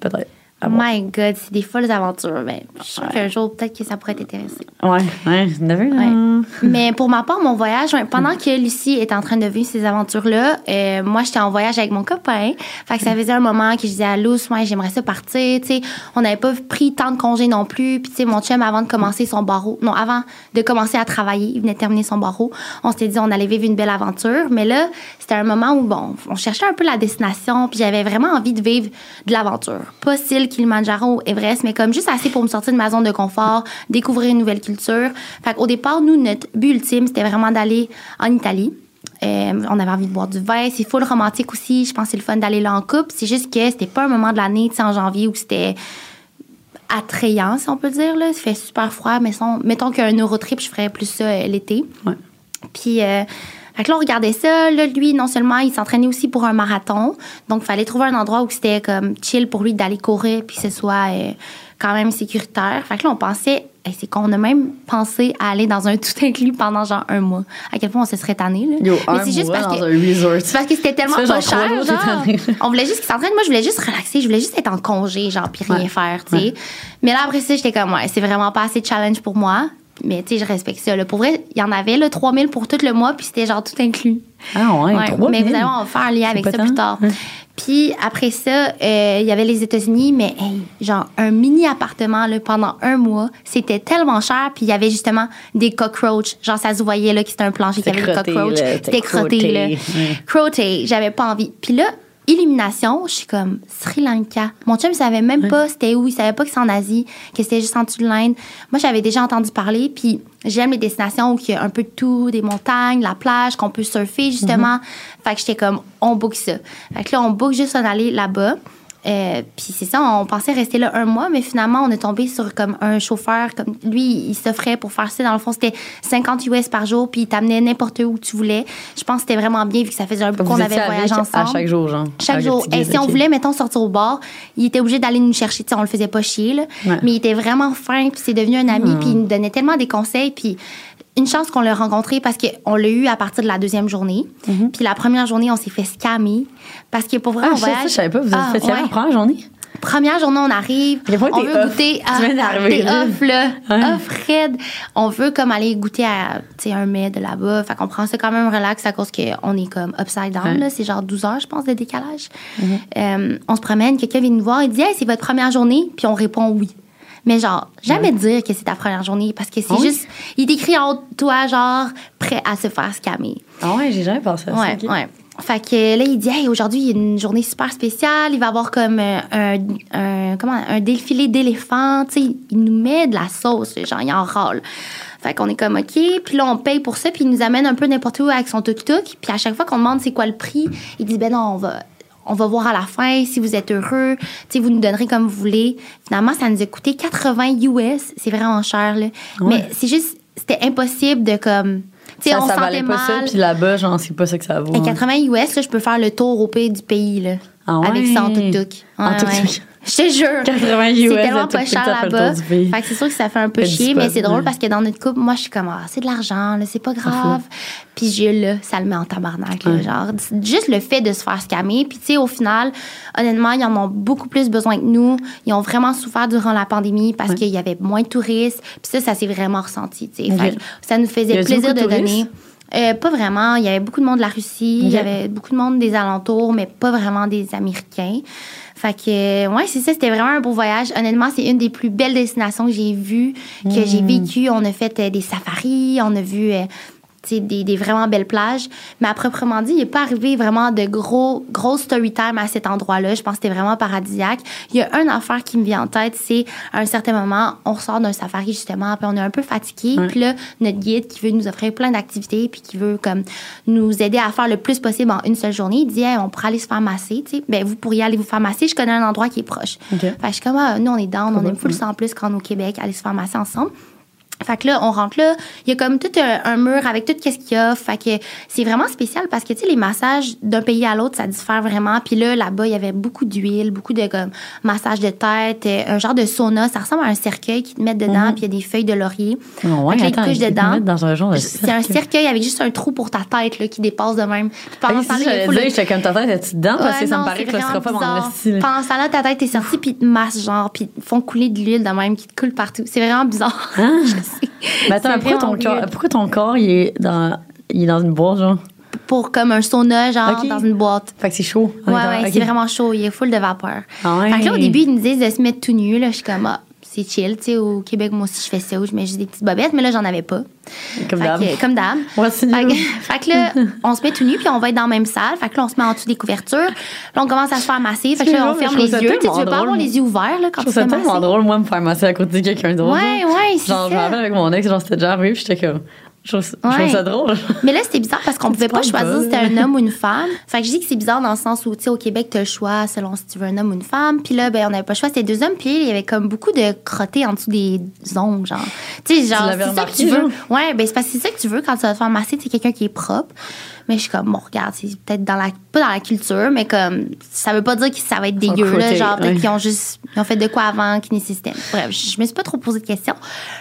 Peut-être. Voir. My God, c'est des folles aventures. Ben, je suis sûre qu'un jour, peut-être que ça pourrait t'intéresser. Ouais, ouais, never know. Ouais. Mais pour ma part, mon voyage, pendant que Lucie était en train de vivre ces aventures-là, euh, moi, j'étais en voyage avec mon copain. Fait que ça faisait un moment que je disais à Luce, ouais, j'aimerais ça partir. Tu sais, on n'avait pas pris tant de congés non plus. Puis, tu sais, mon chum, avant de commencer son barreau, non, avant de commencer à travailler, il venait de terminer son barreau, on s'était dit, on allait vivre une belle aventure. Mais là, c'était un moment où, bon, on cherchait un peu la destination. Puis, j'avais vraiment envie de vivre de l'aventure. Pas style Kilimanjaro, Everest, mais comme juste assez pour me sortir de ma zone de confort, découvrir une nouvelle culture. Fait qu'au départ, nous, notre but ultime, c'était vraiment d'aller en Italie. Euh, on avait envie de boire du vin. C'est full romantique aussi. Je pense que c'est le fun d'aller là en couple. C'est juste que c'était pas un moment de l'année, tu sais, en janvier où c'était attrayant, si on peut dire. Là. Ça fait super froid. Mais son- mettons qu'un Eurotrip, je ferais plus ça euh, l'été. Ouais. Puis, euh, fait que là, on regardait ça. Là, lui, non seulement, il s'entraînait aussi pour un marathon. Donc, il fallait trouver un endroit où c'était comme chill pour lui d'aller courir, puis que ce soit euh, quand même sécuritaire. Fait que là, on pensait, hey, c'est qu'on a même pensé à aller dans un tout inclus pendant genre un mois. À quel point on se serait tanné, là. Yo, Mais c'est juste parce que. C'est parce que c'était tellement pas cher, genre. On voulait juste qu'il s'entraîne. Moi, je voulais juste relaxer. Je voulais juste être en congé, genre, puis rien Ouais. faire, tu sais. Ouais. Mais là, après ça, j'étais comme, ouais, c'est vraiment pas assez de challenge pour moi. Mais, tu sais, je respecte ça. Là. Pour vrai, il y en avait, là, 3000 pour tout le mois, puis c'était genre tout inclus. Ah ouais, Ouais, mais vous allez va faire un lien avec ça tant. plus tard. Ouais. Puis après ça, euh, il y avait les États-Unis, mais hey, genre un mini appartement là, pendant un mois, c'était tellement cher. Puis il y avait justement des cockroaches. Genre ça se voyait là que c'était un plancher qui avait des cockroaches. C'était crotté crotté, là. Crotté, j'avais pas envie. Puis là, illumination, je suis comme Sri Lanka. Mon chum savait même pas c'était où, il savait pas que c'est en Asie, que c'était juste en dessous de l'Inde. Moi, j'avais déjà entendu parler, puis j'aime les destinations où il y a un peu de tout, des montagnes, la plage, qu'on peut surfer justement. Fait que j'étais comme on book ça. Fait que là, on book juste un aller là-bas. Euh, puis c'est ça, on pensait rester là un mois, mais finalement, on est tombé sur comme un chauffeur, comme lui, il s'offrait pour faire ça. Dans le fond, c'était 50 US par jour, puis il t'amenait n'importe où tu voulais. Je pense que c'était vraiment bien, vu que ça faisait un bout qu'on avait voyagé ensemble. À chaque jour, genre. Chaque jour. Et si on voulait, mettons, sortir au bar, il était obligé d'aller nous chercher. Tu sais, on le faisait pas chier, là. Ouais. Mais il était vraiment fin, puis c'est devenu un ami, puis il nous donnait tellement des conseils. Puis une chance qu'on l'a rencontré parce qu'on l'a eu à partir de la deuxième journée. Puis la première journée, on s'est fait scammer. Parce que pour vrai, Ah, on voyage. je savais pas, vous êtes Ah, fait scammer ouais. la première journée? Première journée, on arrive. On veut off. goûter d'arriver, T'es off, là. Ouais. Off, raide. On veut comme aller goûter à un mets de là-bas. Fait qu'on prend ça quand même relax à cause qu'on est comme upside down. Ouais. C'est genre 12 heures, je pense, de décalage. Euh, on se promène, quelqu'un vient nous voir, il dit Hey, c'est votre première journée, puis on répond oui. Mais genre, jamais dire que c'est ta première journée parce que c'est Ah oui? juste. Il décrit en toi, genre, prêt à se faire scammer. Ah ouais, j'ai jamais pensé à ça. Ouais. Fait que là, il dit, hey, aujourd'hui, il y a une journée super spéciale. Il va avoir comme euh, un, un- comment, un défilé d'éléphants. Tu sais, il nous met de la sauce, genre, il en râle. Fait qu'on est comme, OK. Puis là, on paye pour ça. Puis il nous amène un peu n'importe où avec son tuk-tuk. Puis à chaque fois qu'on demande c'est quoi le prix, il dit, ben non, on va, on va voir à la fin si vous êtes heureux. Tu vous nous donnerez comme vous voulez. Finalement, ça nous a coûté 80 US. C'est vraiment cher, là. Mais c'est juste, c'était impossible de comme. Ça, on ça valait pas ça, puis là-bas, genre, c'est pas ça que ça vaut. Et hein. 80 US, là, je peux faire le tour au pays du pays, là. Ah ouais? Avec ça en tuk-tuk. En tuk-tuk. Je te jure. 80 US C'est tellement pas cher là-bas. Fait que c'est sûr que ça fait un peu chier, mais c'est drôle parce que dans notre couple, moi, je suis comme, ah, c'est de l'argent, là, c'est pas grave. Puis Jules, là, ça le met en tabarnak, là, genre. Juste le fait de se faire scammer. Puis, tu sais, au final, honnêtement, ils en ont beaucoup plus besoin que nous. Ils ont vraiment souffert durant la pandémie parce qu'il y avait moins de touristes. Puis ça, ça s'est vraiment ressenti, tu sais. Ça nous faisait plaisir de donner. Euh, pas vraiment. Il y avait beaucoup de monde de la Russie, il y avait beaucoup de monde des alentours, mais pas vraiment des Américains. Fait que, ouais, c'est ça, c'était vraiment un beau voyage. Honnêtement, c'est une des plus belles destinations que j'ai vues, que Hmm. j'ai vécues. On a fait euh, des safaris, on a vu euh, des, des vraiment belles plages. Mais à proprement dit, il n'est pas arrivé vraiment de gros, gros story time à cet endroit-là. Je pense que c'était vraiment paradisiaque. Il y a une affaire qui me vient en tête, c'est à un certain moment, on sort d'un safari justement, puis on est un peu fatigué. Ouais. Puis là, notre guide qui veut nous offrir plein d'activités, puis qui veut comme nous aider à faire le plus possible en une seule journée, il dit Hey, on pourrait aller se faire masser. Tu sais, ben, vous pourriez aller vous faire masser. Je connais un endroit qui est proche. OK. Fait que je suis comme, ah, nous, on est down, on aime full en plus quand on est au Québec, aller se faire masser ensemble. Fait que là, on rentre là, il y a comme tout un, un mur avec tout ce qu'il y a. Fait que c'est vraiment spécial parce que, tu sais, les massages d'un pays à l'autre, ça diffère vraiment. Puis là, là-bas, il y avait beaucoup d'huile, beaucoup de comme, massage de tête, euh, un genre de sauna. Ça ressemble à un cercueil qui te met dedans, puis il y a des feuilles de laurier. Oh, ouais, Fait que là, ils attends, ils te dedans. mettent dans un genre C'est un cercueil avec juste un trou pour ta tête là, qui dépasse de même. Puis pendant Ah, temps-là, si il full de- dire, j'étais comme ta tête, es-tu dedans? Parce Ouais, que ça non, me paraît que là, ce sera pas vraiment mon bizarre. style. Pendant ce temps-là, ta tête est sortie, puis ils te massent, genre, puis ils font couler de l'huile de même qui te coule partout. C'est vraiment bizarre. *laughs* Sais. Mais attends, pourquoi ton, corps, pourquoi ton corps, il est dans, il est dans une boîte, genre? Pour comme un sauna, genre, dans une boîte. Fait que c'est chaud. Ouais, ouais, c'est vraiment chaud. Il est full de vapeur. Ah ouais. Fait que là, au début, ils me disent de se mettre tout nu. Là, je suis comme, ah, c'est chill. Tu sais, au Québec, moi aussi, je fais ça, où je mets juste des petites bobettes, mais là, j'en avais pas. Comme d'hab. comme d'hab. Fait fait que là, *laughs* on se met tout nu, puis on va être dans la même salle. Fait que là, on se met en dessous des couvertures. Là, on commence à se faire masser. Fait que là, on ferme les yeux. Tu veux tellement pas avoir les yeux ouverts là, quand Je tu te fais tellement masser. drôle, moi, me faire masser à côté de quelqu'un d'autre. Ouais, ouais, c'est Genre, je me rappelle avec mon ex, genre, c'était déjà arrivé, puis j'étais comme. Je trouve, ça- je trouve Ouais. ça drôle. Mais là, c'était bizarre parce qu'on *laughs* pouvait pas choisir si c'était un homme ou une femme. Fait que je dis que c'est bizarre dans le sens où, tu sais, au Québec, t'as le choix selon si tu veux un homme ou une femme. Puis là, ben, on n'avait pas le choix, c'était deux hommes. Puis il y avait comme beaucoup de crottés en dessous des ongles, genre. Tu sais, genre, c'est ça que tu veux. genre? Ouais, ben, c'est parce que c'est ça que tu veux quand tu vas te faire masser, c'est quelqu'un qui est propre. Mais je suis comme, bon, regarde, c'est peut-être dans la, pas dans la culture, mais comme, ça veut pas dire que ça va être dégueu, là. Genre, peut-être qu'ils ont juste, ils ont fait de quoi avant nécessitait. Bref, je je me suis pas trop posé de questions.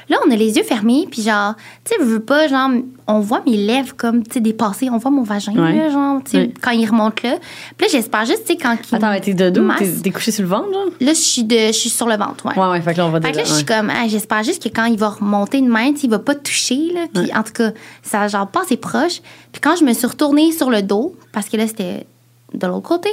Là, on a les yeux fermés, puis genre, tu sais, je veux pas, genre, on voit mes lèvres comme, tu sais, dépassées, on voit mon vagin, là, genre, tu sais, quand il remonte là. Puis là, j'espère juste, tu sais, quand il. Attends, mais t'es de dos? T'es couché sur le ventre, genre? Là, je suis, de, je suis sur le ventre, ouais. Ouais, ouais, fait que là, on va Fait que là, je suis ouais. comme, ah, j'espère juste que quand il va remonter une main, tu il va pas toucher, là. Puis, en tout cas, ça, genre, pas assez proche. Puis quand je me suis retournée sur le dos, parce que là, c'était de l'autre côté,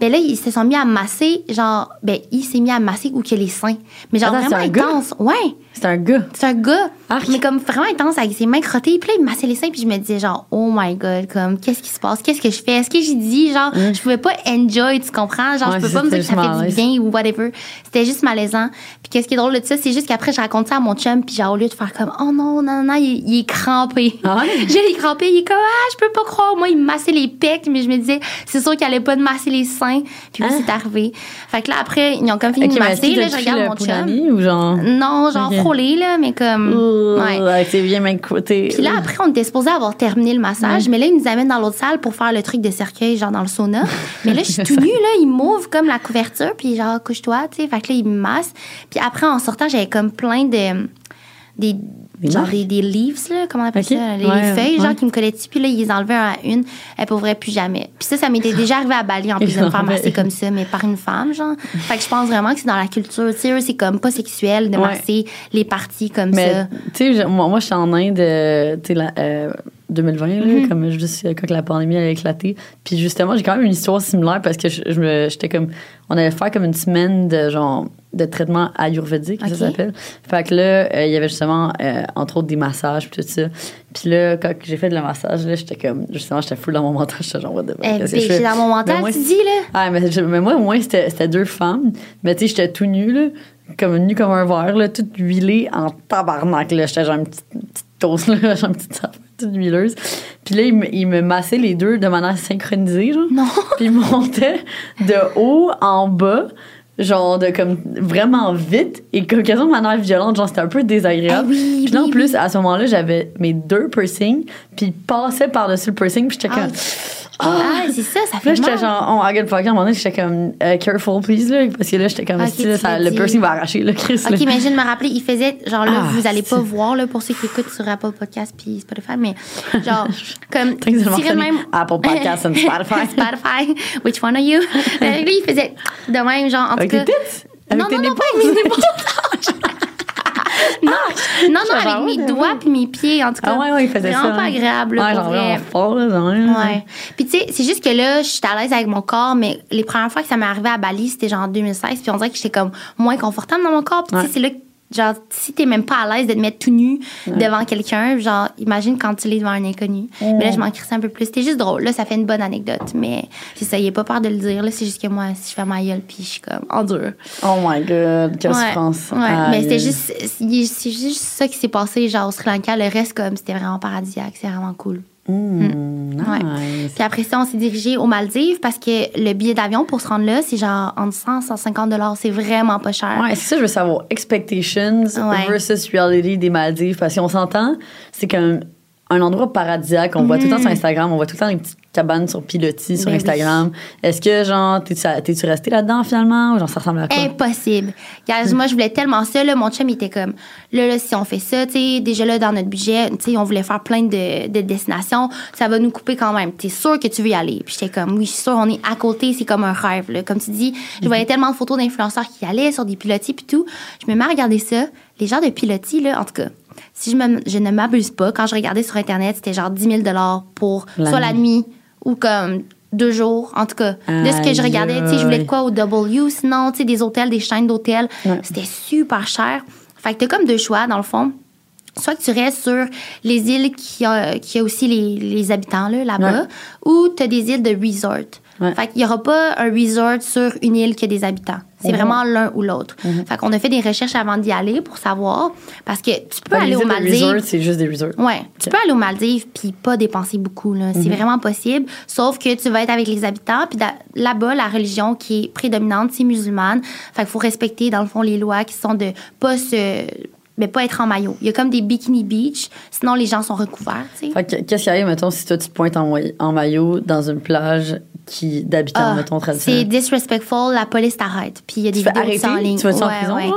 ben là, ils se sont mis à masser, genre, ben, il s'est mis à masser ou que les seins. Mais genre, Attends, vraiment un gars? intense. Ouais. C'est un gars. C'est un gars, Arc. mais comme vraiment intense, avec ses mains crottées. Puis là, il massait les seins, puis je me disais, genre, oh my god, comme, qu'est-ce qui se passe? Qu'est-ce que je fais? Est-ce que j'ai dit, genre, je pouvais pas enjoy, tu comprends? Genre, Ouais, je peux pas me dire que ça fait du bien ou whatever. C'était juste malaisant. Puis qu'est-ce qui est drôle de ça, c'est juste qu'après, je raconte ça à mon chum, puis genre, au lieu de faire comme, oh non, non, non, il, il est crampé. Ah ouais? *laughs* J'ai les crampés, il est comme, ah, je peux pas croire. Moi, il massait les pecs, mais je me disais, c'est sûr qu'il allait pas de masser les seins. Puis oui, c'est arrivé. Fait que là, après, ils ont comme fini de masser. Là, je regarde mon chum. ou genre? Non, genre Ok. frôlé, là, mais comme. Ouh, Ouais. tes bien côté. Puis là, après, on était supposé avoir terminé le massage, mais là, ils nous amènent dans l'autre salle pour faire le truc de cercueil, genre dans le sauna. *laughs* Mais là, je suis tout nue, là, ils m'ouvrent comme la couverture, puis genre, couche-toi, tu sais. Fait que là, ils me massent. Puis après, en sortant, j'avais comme plein de. Des, Des genre des, des leaves, là, comment on appelle ça? Les, Ouais, feuilles, genre, qui me collaient dessus. Puis là, ils les enlevaient un à une. Elles pourraient plus jamais. Puis ça, ça m'était *laughs* déjà arrivé à Bali, en plus, de me faire masser comme ça, mais par une femme, genre. Fait que je pense vraiment que c'est dans la culture. Tu sais, eux, c'est comme pas sexuel de Ouais. masser les parties comme Mais, ça. tu sais, je- moi, moi, j'étais en Inde, euh, tu sais, euh, 2020, là, Mm-hmm. comme juste quand la pandémie a éclaté. Puis justement, j'ai quand même une histoire similaire parce que je, je me, j'étais comme, on allait faire comme une semaine de genre de traitement ayurvédique, ça s'appelle. Fait que là, euh, il y avait justement, euh, entre autres, des massages puis tout ça. Puis là, quand j'ai fait le massage, là, j'étais comme, justement, j'étais full dans mon mental, j'étais genre, what the fuck, Eh, dans mon mental, moi, tu dis, là. ah, mais, je- mais moi, au moins, c'était deux femmes. Mais tu sais, j'étais tout nu, là, comme nu comme un verre, là, toute huilée en tabarnak. Là. J'étais genre une petite, une petite toast, là, *laughs* genre une petite toute huileuse. Puis là, ils me, ils me massaient les deux de manière synchronisée, genre. Non. Puis ils montaient de haut en bas, genre de comme vraiment vite et comme quasiment de manière violente, genre c'était un peu désagréable. Ah oui, puis là, en oui, plus, à ce moment-là, j'avais mes deux piercings, puis ils passaient par-dessus le piercing, puis j'étais comme. Ah, c'est ça, ça Puis là, fait j'étais genre, on regarde pas, à un moment donné, j'étais comme, euh, careful, please, là, parce que là, j'étais comme, Ok, si, là, ça- le piercing va arracher, là, Chris. là. OK, mais je de me rappeler, il faisait, genre là, Ah, vous allez pas voir, là, pour ceux qui écoutent sur Apple Podcast puis Spotify, mais *laughs* genre, comme, tirer même. Apple Podcasts and *laughs* Spotify. Spotify, which one are you? *laughs* Euh, lui, il faisait de même, genre, en Avec tout cas. Avec non, tes non, non, pas mes *laughs* non, non, non, Genre, avec mes ouais, doigts puis mes pieds, en tout cas. Ah ouais, ouais, il faisait ça. Vraiment pas agréable, là, Ouais, pour genre, vrai. vraiment fort. Ouais. Puis tu sais, c'est juste que là, je suis à l'aise avec mon corps, mais les premières fois que ça m'est arrivé à Bali, c'était genre en 2016, puis on dirait que j'étais comme moins confortable dans mon corps. Puis tu sais, c'est là Genre, si t'es même pas à l'aise de te mettre tout nu devant quelqu'un, genre, imagine quand tu l'es devant un inconnu. Mais là, je m'en crisse un peu plus. C'était juste drôle. Là, ça fait une bonne anecdote. Mais c'est ça, il a pas peur de le dire. Là, c'est juste que moi, si je fais ma gueule, puis je suis comme, en dur. Oh my god, quelle Ouais. souffrance. Ouais, mais c'était juste, c'est juste ça qui s'est passé, genre, au Sri Lanka. Le reste, comme, c'était vraiment paradisiaque. C'est vraiment cool. Mm, Ouais. nice. Puis après ça, on s'est dirigé aux Maldives parce que le billet d'avion pour se rendre là, c'est genre entre 100 et 150 dollars. C'est vraiment pas cher. Ouais, c'est ça, je veux savoir. Expectations Ouais. versus reality des Maldives. Parce qu'on s'entend, c'est comme un endroit paradisiaque. On voit tout le temps sur Instagram, on voit tout le temps les petites cabanes sur pilotis sur Ben oui. Instagram. Est-ce que, genre, t'es-tu resté là-dedans finalement ou genre ça ressemble à quoi? Impossible. Moi, je voulais tellement ça. Là, mon chum, il était comme, là, là si on fait ça, tu sais, déjà là, dans notre budget, tu sais, on voulait faire plein de, de destinations. Ça va nous couper quand même. T'es sûr que tu veux y aller? Puis j'étais comme, oui, je suis sûre, on est à côté, c'est comme un rêve. Là. Comme tu dis, je voyais tellement de photos d'influenceurs qui allaient sur des pilotis puis tout. Je me mets à regarder ça. Les gens de pilotis, là, en tout cas, si je, me- je ne m'abuse pas, quand je regardais sur Internet, c'était genre 10 000 pour La soit la nuit. ou comme deux jours. En tout cas, de ce que je regardais, tu sais, je voulais de quoi au W, sinon, tu sais, des hôtels, des chaînes d'hôtels. Ouais. C'était super cher. Fait que t'as comme deux choix, dans le fond. Soit que tu restes sur les îles qui a, qui a aussi les, les habitants là, là-bas, Ouais. ou tu as des îles de resort. Ouais. Fait qu'il n'y aura pas un resort sur une île qui a des habitants. C'est Mhm. vraiment l'un ou l'autre. Fait qu'on a fait des recherches avant d'y aller pour savoir. Parce que tu peux aller aux Maldives. c'est juste des resorts. Ouais, tu peux aller aux Maldives puis pas dépenser beaucoup là, c'est vraiment possible. Sauf que tu vas être avec les habitants puis là-bas la religion qui est prédominante c'est musulmane. Fait qu'il faut respecter dans le fond les lois qui sont de pas se mais pas être en maillot. Il y a comme des bikini beach, sinon les gens sont recouverts, qu'est-ce qui arrive, mettons, si toi tu te pointes en, en maillot dans une plage qui d'habitants, Ah, mettons, c'est traditionnels? disrespectful, la police t'arrête. Puis il y a des Tu vidéos en ligne. Tu en Ouais, prison, ouais.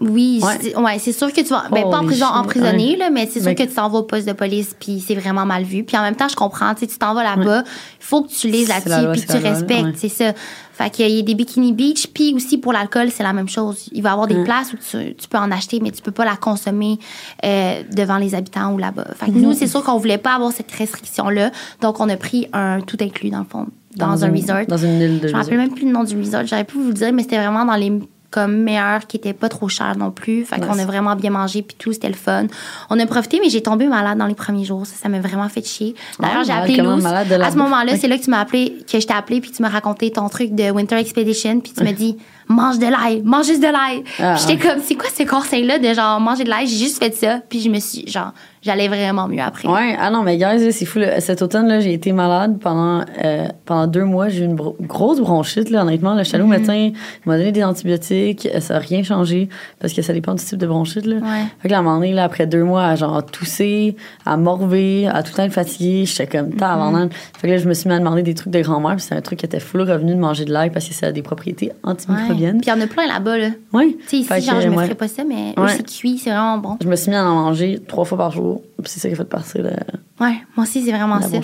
Oui, Ouais. c'est ouais, c'est sûr que tu vas. Ben, pas en prison, emprisonné, ouais. là, mais c'est sûr que tu t'en vas au poste de police, puis c'est vraiment mal vu. Puis en même temps, je comprends, tu sais, tu t'en vas là-bas, il faut que tu lises là-dessus, puis que tu respectes, c'est ça. Fait qu'il y a des bikini beach, puis aussi pour l'alcool, c'est la même chose. Il va y avoir des places où tu, tu peux en acheter, mais tu peux pas la consommer euh, devant les habitants ou là-bas. Fait que Mhm. nous, c'est sûr qu'on voulait pas avoir cette restriction-là, donc on a pris un tout inclus, dans le fond, dans, un une- resort. Dans une île de Je me rappelle même plus le nom du resort. J'aurais pu vous le dire, mais c'était vraiment dans les comme meilleurs qui étaient pas trop chers non plus. Fait qu'on a vraiment bien mangé puis tout, c'était le fun. On a profité, mais j'ai tombé malade dans les premiers jours. Ça, ça m'a vraiment fait chier. D'ailleurs, Ah, j'ai appelé? Luz. À ce moment-là, c'est là que tu m'as appelé, que je t'ai appelé puis tu m'as raconté ton truc de Winter Expedition puis tu m'as *laughs* dit mange de l'ail, mange juste de l'ail. Ah, J'étais comme c'est quoi ce conseil-là de genre manger de l'ail? J'ai juste fait ça puis je me suis genre j'allais vraiment mieux après. Ouais, ah non, mais guys, c'est fou. là. Cet automne, j'ai été malade pendant, euh, pendant deux mois. J'ai eu une bro- grosse bronchite, là, honnêtement. Allée au Mhm. médecin, m'a donné des antibiotiques. euh, Ça n'a rien changé parce que ça dépend du type de bronchite. Là. Ouais. Fait que là, à un moment donné, là, après deux mois, à genre tousser, à morver, à tout le temps être fatiguée, j'étais comme tant avant Mhm. Fait que là, je me suis mis à demander des trucs de grand-mère. Puis c'est un truc qui était full revenu de manger de l'ail parce que ça a des propriétés antimicrobiennes. Puis il y en a plein là-bas là. Ouais. Tu sais, ici, Fait genre, que, je me ouais. ferais pas ça, mais Ouais. c'est cuit, c'est vraiment bon. Je me suis mis à en manger trois fois par jour. Puis c'est ça qui a fait passer la, Ouais, moi aussi, c'est vraiment la ça.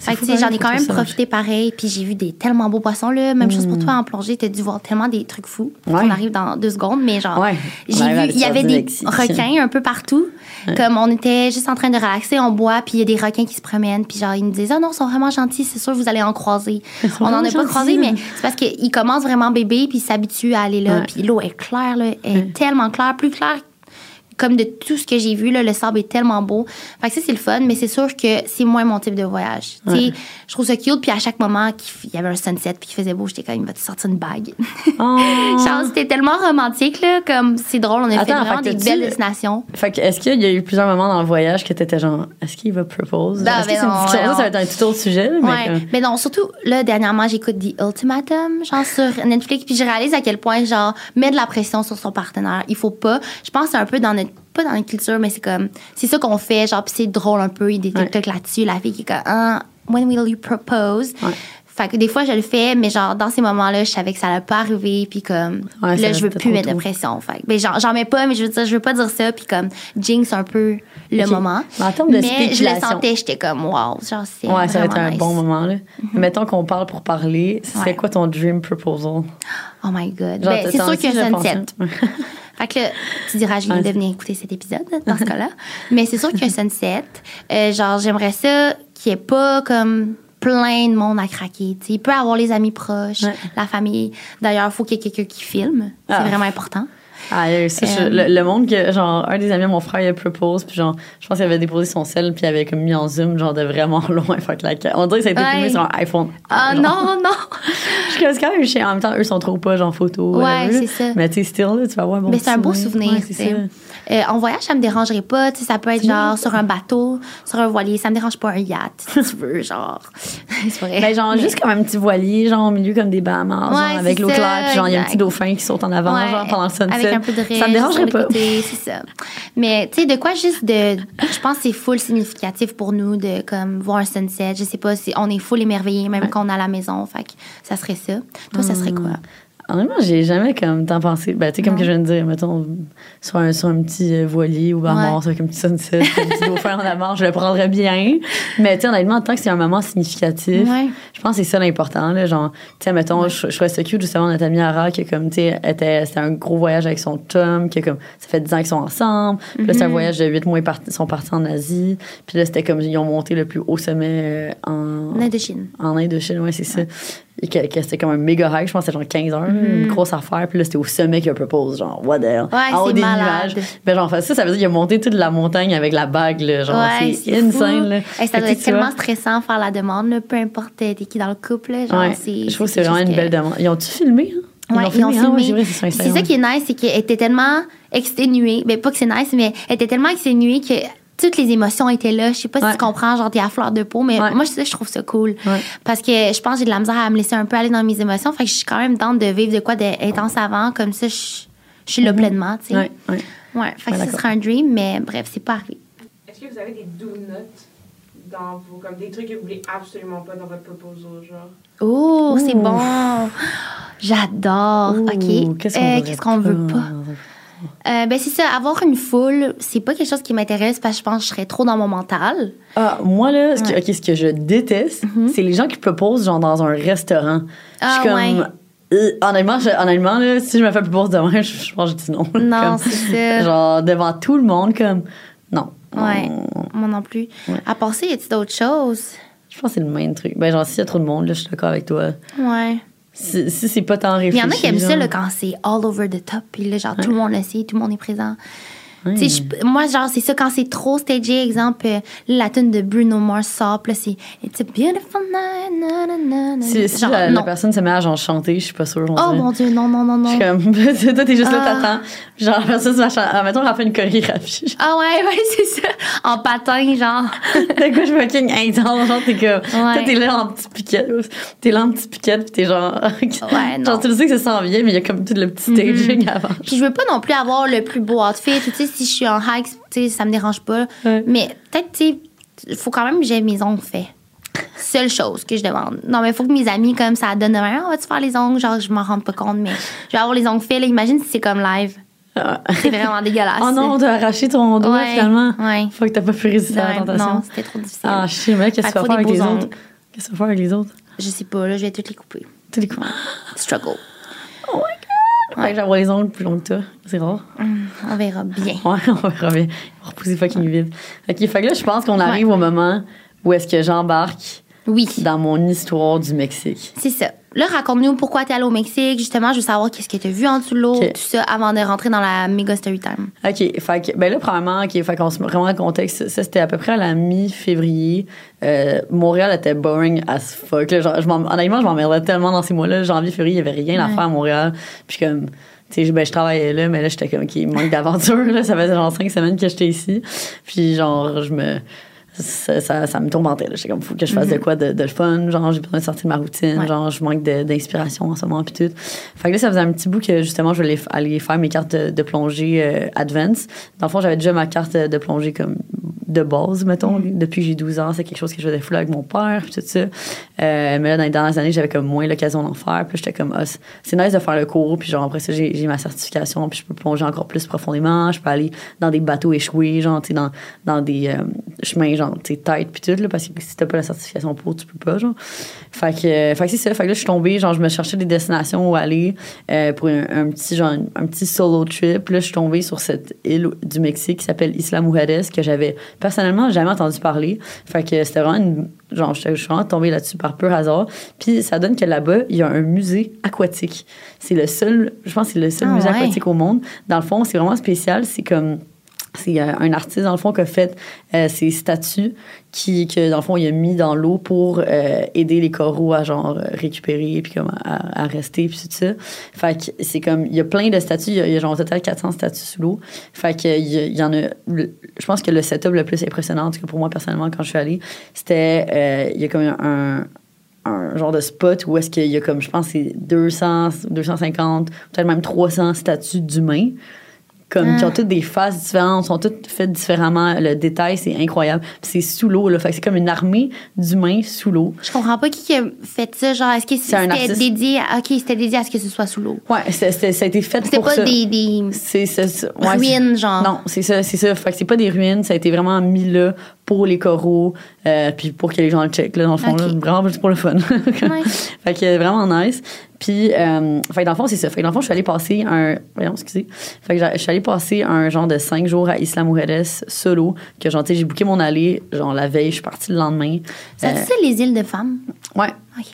Fait que, j'en ai quand même profité pareil, puis j'ai vu des tellement beaux poissons, là. Même chose pour toi en plongée, t'as dû voir tellement des trucs fous. Mm. Ouais. On arrive dans deux secondes, mais genre, Ouais. j'ai vu, il y avait des requins un peu partout. Comme on était juste en train de relaxer, on boit, puis il y a des requins qui se promènent, puis genre, ils nous disent, ah non, ils sont vraiment gentils, c'est sûr, vous allez en croiser. On n'en a pas croisé, mais c'est parce qu'ils commencent vraiment bébé, puis ils s'habituent à aller là, puis l'eau est claire, là, est tellement claire, plus claire comme de tout ce que j'ai vu, là, le sable est tellement beau. Fait que ça, c'est le fun, mais c'est sûr que c'est moins mon type de voyage. Ouais. je trouve ça cute, puis à chaque moment qu'il y avait un sunset, puis qu'il faisait beau, j'étais comme, il va te sortir une bague. Oh. *laughs* Genre, c'était tellement romantique, là, comme c'est drôle, on a fait Attends, vraiment fait des belles destinations. Fait que, est-ce qu'il y a eu plusieurs moments dans le voyage que t'étais genre, est-ce qu'il va propose? Non, est-ce que mais c'est une discussion? Ça, ça va être un tout autre sujet, mais Ouais, comme- mais non, surtout, là, dernièrement, j'écoute The Ultimatum, genre sur Netflix, puis je réalise à quel point, genre, met de la pression sur son partenaire. Il faut pas. Je pense c'est un peu dans notre. Pas dans notre culture, mais c'est comme. C'est ça qu'on fait, genre, puis c'est drôle un peu. Il y a des Ouais. TikTok là-dessus, la fille qui est comme, ah, when will you propose? Ouais. Fait que des fois, je le fais, mais genre, dans ces moments-là, je savais que ça allait pas arriver, puis comme, Ouais, là, je veux plus mettre de pression. Fait que, ben, j'en j'en mets pas, mais je veux dire, je veux pas dire ça, puis comme, jinx un peu le Ok. moment. Mais en termes de mais je le sentais, j'étais comme, wow, genre, c'est. Ouais, ça va être un nice. bon moment, là. Mettons qu'on parle pour parler. Ce serait Ouais. quoi ton dream proposal? Oh my God. Ben, c'est sûr as qu'il y a déjà un pensé? sunset. *laughs* Fait que là, tu diras, je viens de venir écouter cet épisode, dans ce cas-là. *laughs* Mais c'est sûr qu'il y a un sunset. Euh, genre, j'aimerais ça qu'il n'y ait pas comme plein de monde à craquer. tu sais. Il peut avoir les amis proches, Ouais. la famille. D'ailleurs, il faut qu'il y ait quelqu'un qui filme. C'est Ah. vraiment important. Ah, je- Euh, le, le monde que, genre, un des amis mon frère, il a propose, puis genre, je pense qu'il avait déposé son sel, puis il avait comme mis en zoom, genre, de vraiment *laughs* loin, fait que la ca- On dirait que ça a été Ouais. filmé sur un iPhone. Ah genre. non, non. *laughs* Je suis quand même chiant. En même temps, eux sont trop pas, genre, photo. Ouais, c'est ça. Mais tu sais, still, là, tu vas avoir un bon Mais c'est un beau souvenir, Ouais, c'est. Euh, en voyage, ça me dérangerait pas. Tu sais, ça peut être genre sur un bateau, sur un voilier. Ça me dérange pas un yacht, si tu veux, genre. *laughs* c'est vrai. Ben, genre, juste comme un petit voilier, genre, au milieu comme des Bahamas, Ouais, genre, avec l'eau claire, puis genre, il y a un petit dauphin qui saute en avant, Ouais, genre, pendant le sunset. Avec un peu de rêve. Ça me dérangerait pas. C'est ça. Mais, tu sais, de quoi juste de. Je pense que c'est full significatif pour nous de comme voir un sunset. Je sais pas si on est full émerveillé, même quand on est à la maison. Fait que ça serait ça. Toi, ça serait quoi? Honnêtement, j'ai jamais comme tant pensé. Ben, tu sais, comme que je viens de dire, mettons, sur un, sur un petit euh, voilier ou Bahamas, avec un petit sunset, un petit dauphin en avant, je le prendrais bien. Mais, tu sais, honnêtement, tant que c'est un moment significatif, Ouais. je pense que c'est ça l'important, là. Genre, tu sais, mettons, je, je trouvais ça cute, justement, notre amie Ara, qui, comme, tu sais, était, c'était un gros voyage avec son chum, qui, comme, ça fait 10 ans qu'ils sont ensemble. Puis là, c'est un Mhm. voyage de 8 mois, ils part- sont partis en Asie. Puis là, c'était comme, ils ont monté le plus haut sommet euh, en, En Indochine. en Indochine, ouais, c'est ça. Et que, que c'était comme un méga hike, je pense c'était genre 15 heures, une grosse affaire. Puis là, c'était au sommet qu'il a propose, genre, what the hell? Mhm. Ouais, en haut c'est des malade. nuages. Ben, genre, ça, ça veut dire qu'il a monté toute la montagne avec la bague, là. Genre, ouais, c'est c'est insane, là. Hey, ça doit être tu vois, tellement stressant faire la demande, là, peu importe t'es qui dans le couple. là, genre, Ouais, c'est- je trouve que c'est vraiment une belle demande. Ils ont-tu filmé, hein? Ouais, ils ont hein? filmé. C'est ça qui est nice, c'est qu'elle était tellement exténuée. Ben, pas que c'est nice, mais elle était tellement exténuée que toutes les émotions étaient là. Je sais pas Ouais. si tu comprends, genre, t'es à fleur de peau, mais Ouais. moi, ça, je trouve ça cool. Ouais. Parce que je pense que j'ai de la misère à me laisser un peu aller dans mes émotions. Fait que je suis quand même tente de vivre de quoi d'intense avant. Comme ça, je, je suis là pleinement, tu sais. Mhm. Ouais, ouais. Ouais, fait que Ouais, ce serait un dream, mais bref, c'est pas arrivé. Est-ce que vous avez des do notes dans vos. comme des trucs que vous voulez absolument pas dans votre proposal, genre? Oh, c'est bon. J'adore. Ouh, OK. Qu'est-ce Euh, qu'on Qu'est-ce qu'on veut pas? Euh, ben c'est ça, avoir une foule, c'est pas quelque chose qui m'intéresse parce que je pense que je serais trop dans mon mental. Ah, moi, là, ce que, Ouais. ce que je déteste, Mhm. c'est les gens qui proposent, genre, dans un restaurant. Ah, je suis comme. ouais. euh, honnêtement, je- honnêtement là, si je me fais propose demain, je, je pense que je dis non. Non, c'est ça. Genre, devant tout le monde, comme. Non. Ouais. On- Moi non plus. Ouais. À part ça, y a-t-il d'autres choses? Je pense que c'est le même truc. Ben, genre, s'il y a trop de monde, là, je suis d'accord avec toi. Ouais. Si, si c'est pas tant Mais il réfléchi. y en a qui aiment ça là, quand c'est all over the top. Puis là, genre, tout le monde le sait, tout le monde est présent. Ouais. Je- moi, genre, c'est ça, quand c'est trop stagé, exemple, euh, la tune de Bruno Mars sort, là, c'est It's a beautiful night, na, na. Si, si Genre, la, personne se met à genre chanter, je suis pas sûre. Oh dirait. mon Dieu, non, non, non, Je non. suis comme. *laughs* toi, t'es juste là, Ah. t'attends. Genre, la personne se met à chanter. Mettons, elle fait une chorégraphie. Ah ouais, ouais, *laughs* c'est ça. En patin, genre. *laughs* T'as quoi, je me fucking intense. Genre, t'es comme. Toi, t'es là en petit piquet. T'es là en petit piquet, pis t'es genre. Ouais, non. genre, tu le sais que ça s'en vient, mais il y a comme tout le petit staging avant. Puis je veux pas non plus avoir le plus beau outfit. Tu sais, si je suis en hike, tu sais, ça me dérange pas. Ouais. Mais peut-être, tu sais, il faut quand même que j'ai mes ongles faits. Seule chose que je demande. Non, mais il faut que mes amis, comme ça, donnent demain, on va-tu faire les ongles? Genre, je m'en rends pas compte, mais je vais avoir les ongles faits. Là. Imagine si c'est comme live. Ah. C'est vraiment dégueulasse. Oh non, t'as arraché ton doigt Ouais, finalement. ouais. Faut que t'as pas pu résister à la tentation. non, c'était trop difficile. Ah, je sais, mais qu'est-ce que tu vas faire avec les beaux autres? ongles. Qu'est-ce que tu vas faire avec les autres? Je sais pas, là, je vais toutes les couper. Tous les coups. Struggle. Fait que j'avoir les ongles plus longs que toi. C'est rare. On verra bien. Ouais, *laughs* on verra bien. On va repousser fucking vite. Ok, fait que là, je pense qu'on arrive au moment où est-ce que j'embarque Oui. dans mon histoire du Mexique. C'est ça. Là, raconte-nous pourquoi t'es allé au Mexique. Justement, je veux savoir qu'est-ce que t'as vu en dessous de l'eau, tout ça, avant de rentrer dans la méga story time. OK. Fait que, ben là, premièrement, OK, fait qu'on se met vraiment en contexte. Ça, c'était à peu près à la mi-février. Euh, Montréal était boring as fuck. Là, genre, je m'en- honnêtement, je m'emmerdais tellement dans ces mois-là. Janvier, février, il y avait rien à Ouais. faire à Montréal. Puis comme, tu sais, ben, je travaillais là, mais là, j'étais comme, OK, manque d'aventure. Là, ça faisait genre cinq semaines que j'étais ici. Puis genre, je me... Ça, ça, ça me tourmentait. J'étais comme, faut que je fasse de quoi de, de fun. Genre, j'ai besoin de sortir de ma routine. Ouais. Genre, je manque d'inspiration en ce moment. Puis tout. Fait que là, ça faisait un petit bout que justement, je voulais aller faire mes cartes de, de plongée euh, advance. Dans le fond, j'avais déjà ma carte de plongée comme de base, mettons. Depuis que j'ai 12 ans, c'est quelque chose que je faisais full avec mon père, puis tout ça. Euh, mais là, dans les dernières années, j'avais comme moins l'occasion d'en faire. Puis j'étais comme, ah, c'est- nice de faire le cours. Puis genre, après ça, j'ai j'ai ma certification. Puis je peux plonger encore plus profondément. Je peux aller dans des bateaux échoués, genre, tu sais, dans, dans des euh, chemins, genre, tu sais, tête, puis tout, là, parce que si t'as pas la certification pour, tu peux pas, genre. Fait que, euh, fait que c'est ça. Fait que là, je suis tombée, genre, je me cherchais des destinations où aller euh, pour un, un petit, genre, un, petit solo trip. Là, je suis tombée sur cette île du Mexique qui s'appelle Isla Mujeres, que j'avais personnellement, jamais entendu parler. Fait que c'était vraiment une, genre, je suis vraiment tombée là-dessus par pur hasard. Puis ça donne que là-bas, il y a un musée aquatique. C'est le seul, je pense c'est le seul Ah musée ouais. aquatique au monde. Dans le fond, c'est vraiment spécial. C'est comme, c'est euh, un artiste, dans le fond, qui a fait euh, ces statues qui, que, dans le fond, il a mis dans l'eau pour euh, aider les coraux à, genre, récupérer, puis comme à, rester, puis tout ça. Fait que c'est comme, il y a plein de statues, il y a, genre au total 400 statues sous l'eau. Fait que il y, en a, je pense que le setup le plus impressionnant, en tout cas pour moi personnellement, quand je suis allée, c'était, euh, il y a comme un, un genre de spot où est-ce qu'il y a comme, je pense, c'est 200, 250, peut-être même 300 statues d'humains. Comme, qui ont Ah. toutes des faces différentes, sont toutes faites différemment. Le détail, c'est incroyable. C'est sous l'eau, là. Fait que c'est comme une armée d'humains sous l'eau. Je comprends pas qui a fait ça. Genre, est-ce que c'était artiste. dédié à. Ok, c'était dédié à ce que ce soit sous l'eau? Ouais, c'est- c'est- ça a été fait C'était pour pas ça. des, des C'est. Ouais, ruines, genre. Non, c'est ça, c'est ça. Fait que c'est pas des ruines, ça a été vraiment mis là pour les coraux, euh, puis pour que les gens le checkent, là, dans le fond, là, vraiment juste pour le fun. *laughs* Ouais. fait que vraiment nice. Puis, euh, fait que dans le fond, c'est ça. Fait que dans le fond, je suis allée passer un. Voyons, excusez. Fait que je suis allée passer un genre de cinq jours à Isla Mujeres solo, que genre, tu sais, j'ai booké mon allée, genre la veille, je suis partie le lendemain. C'est Euh, ça, les îles de femmes? ouais.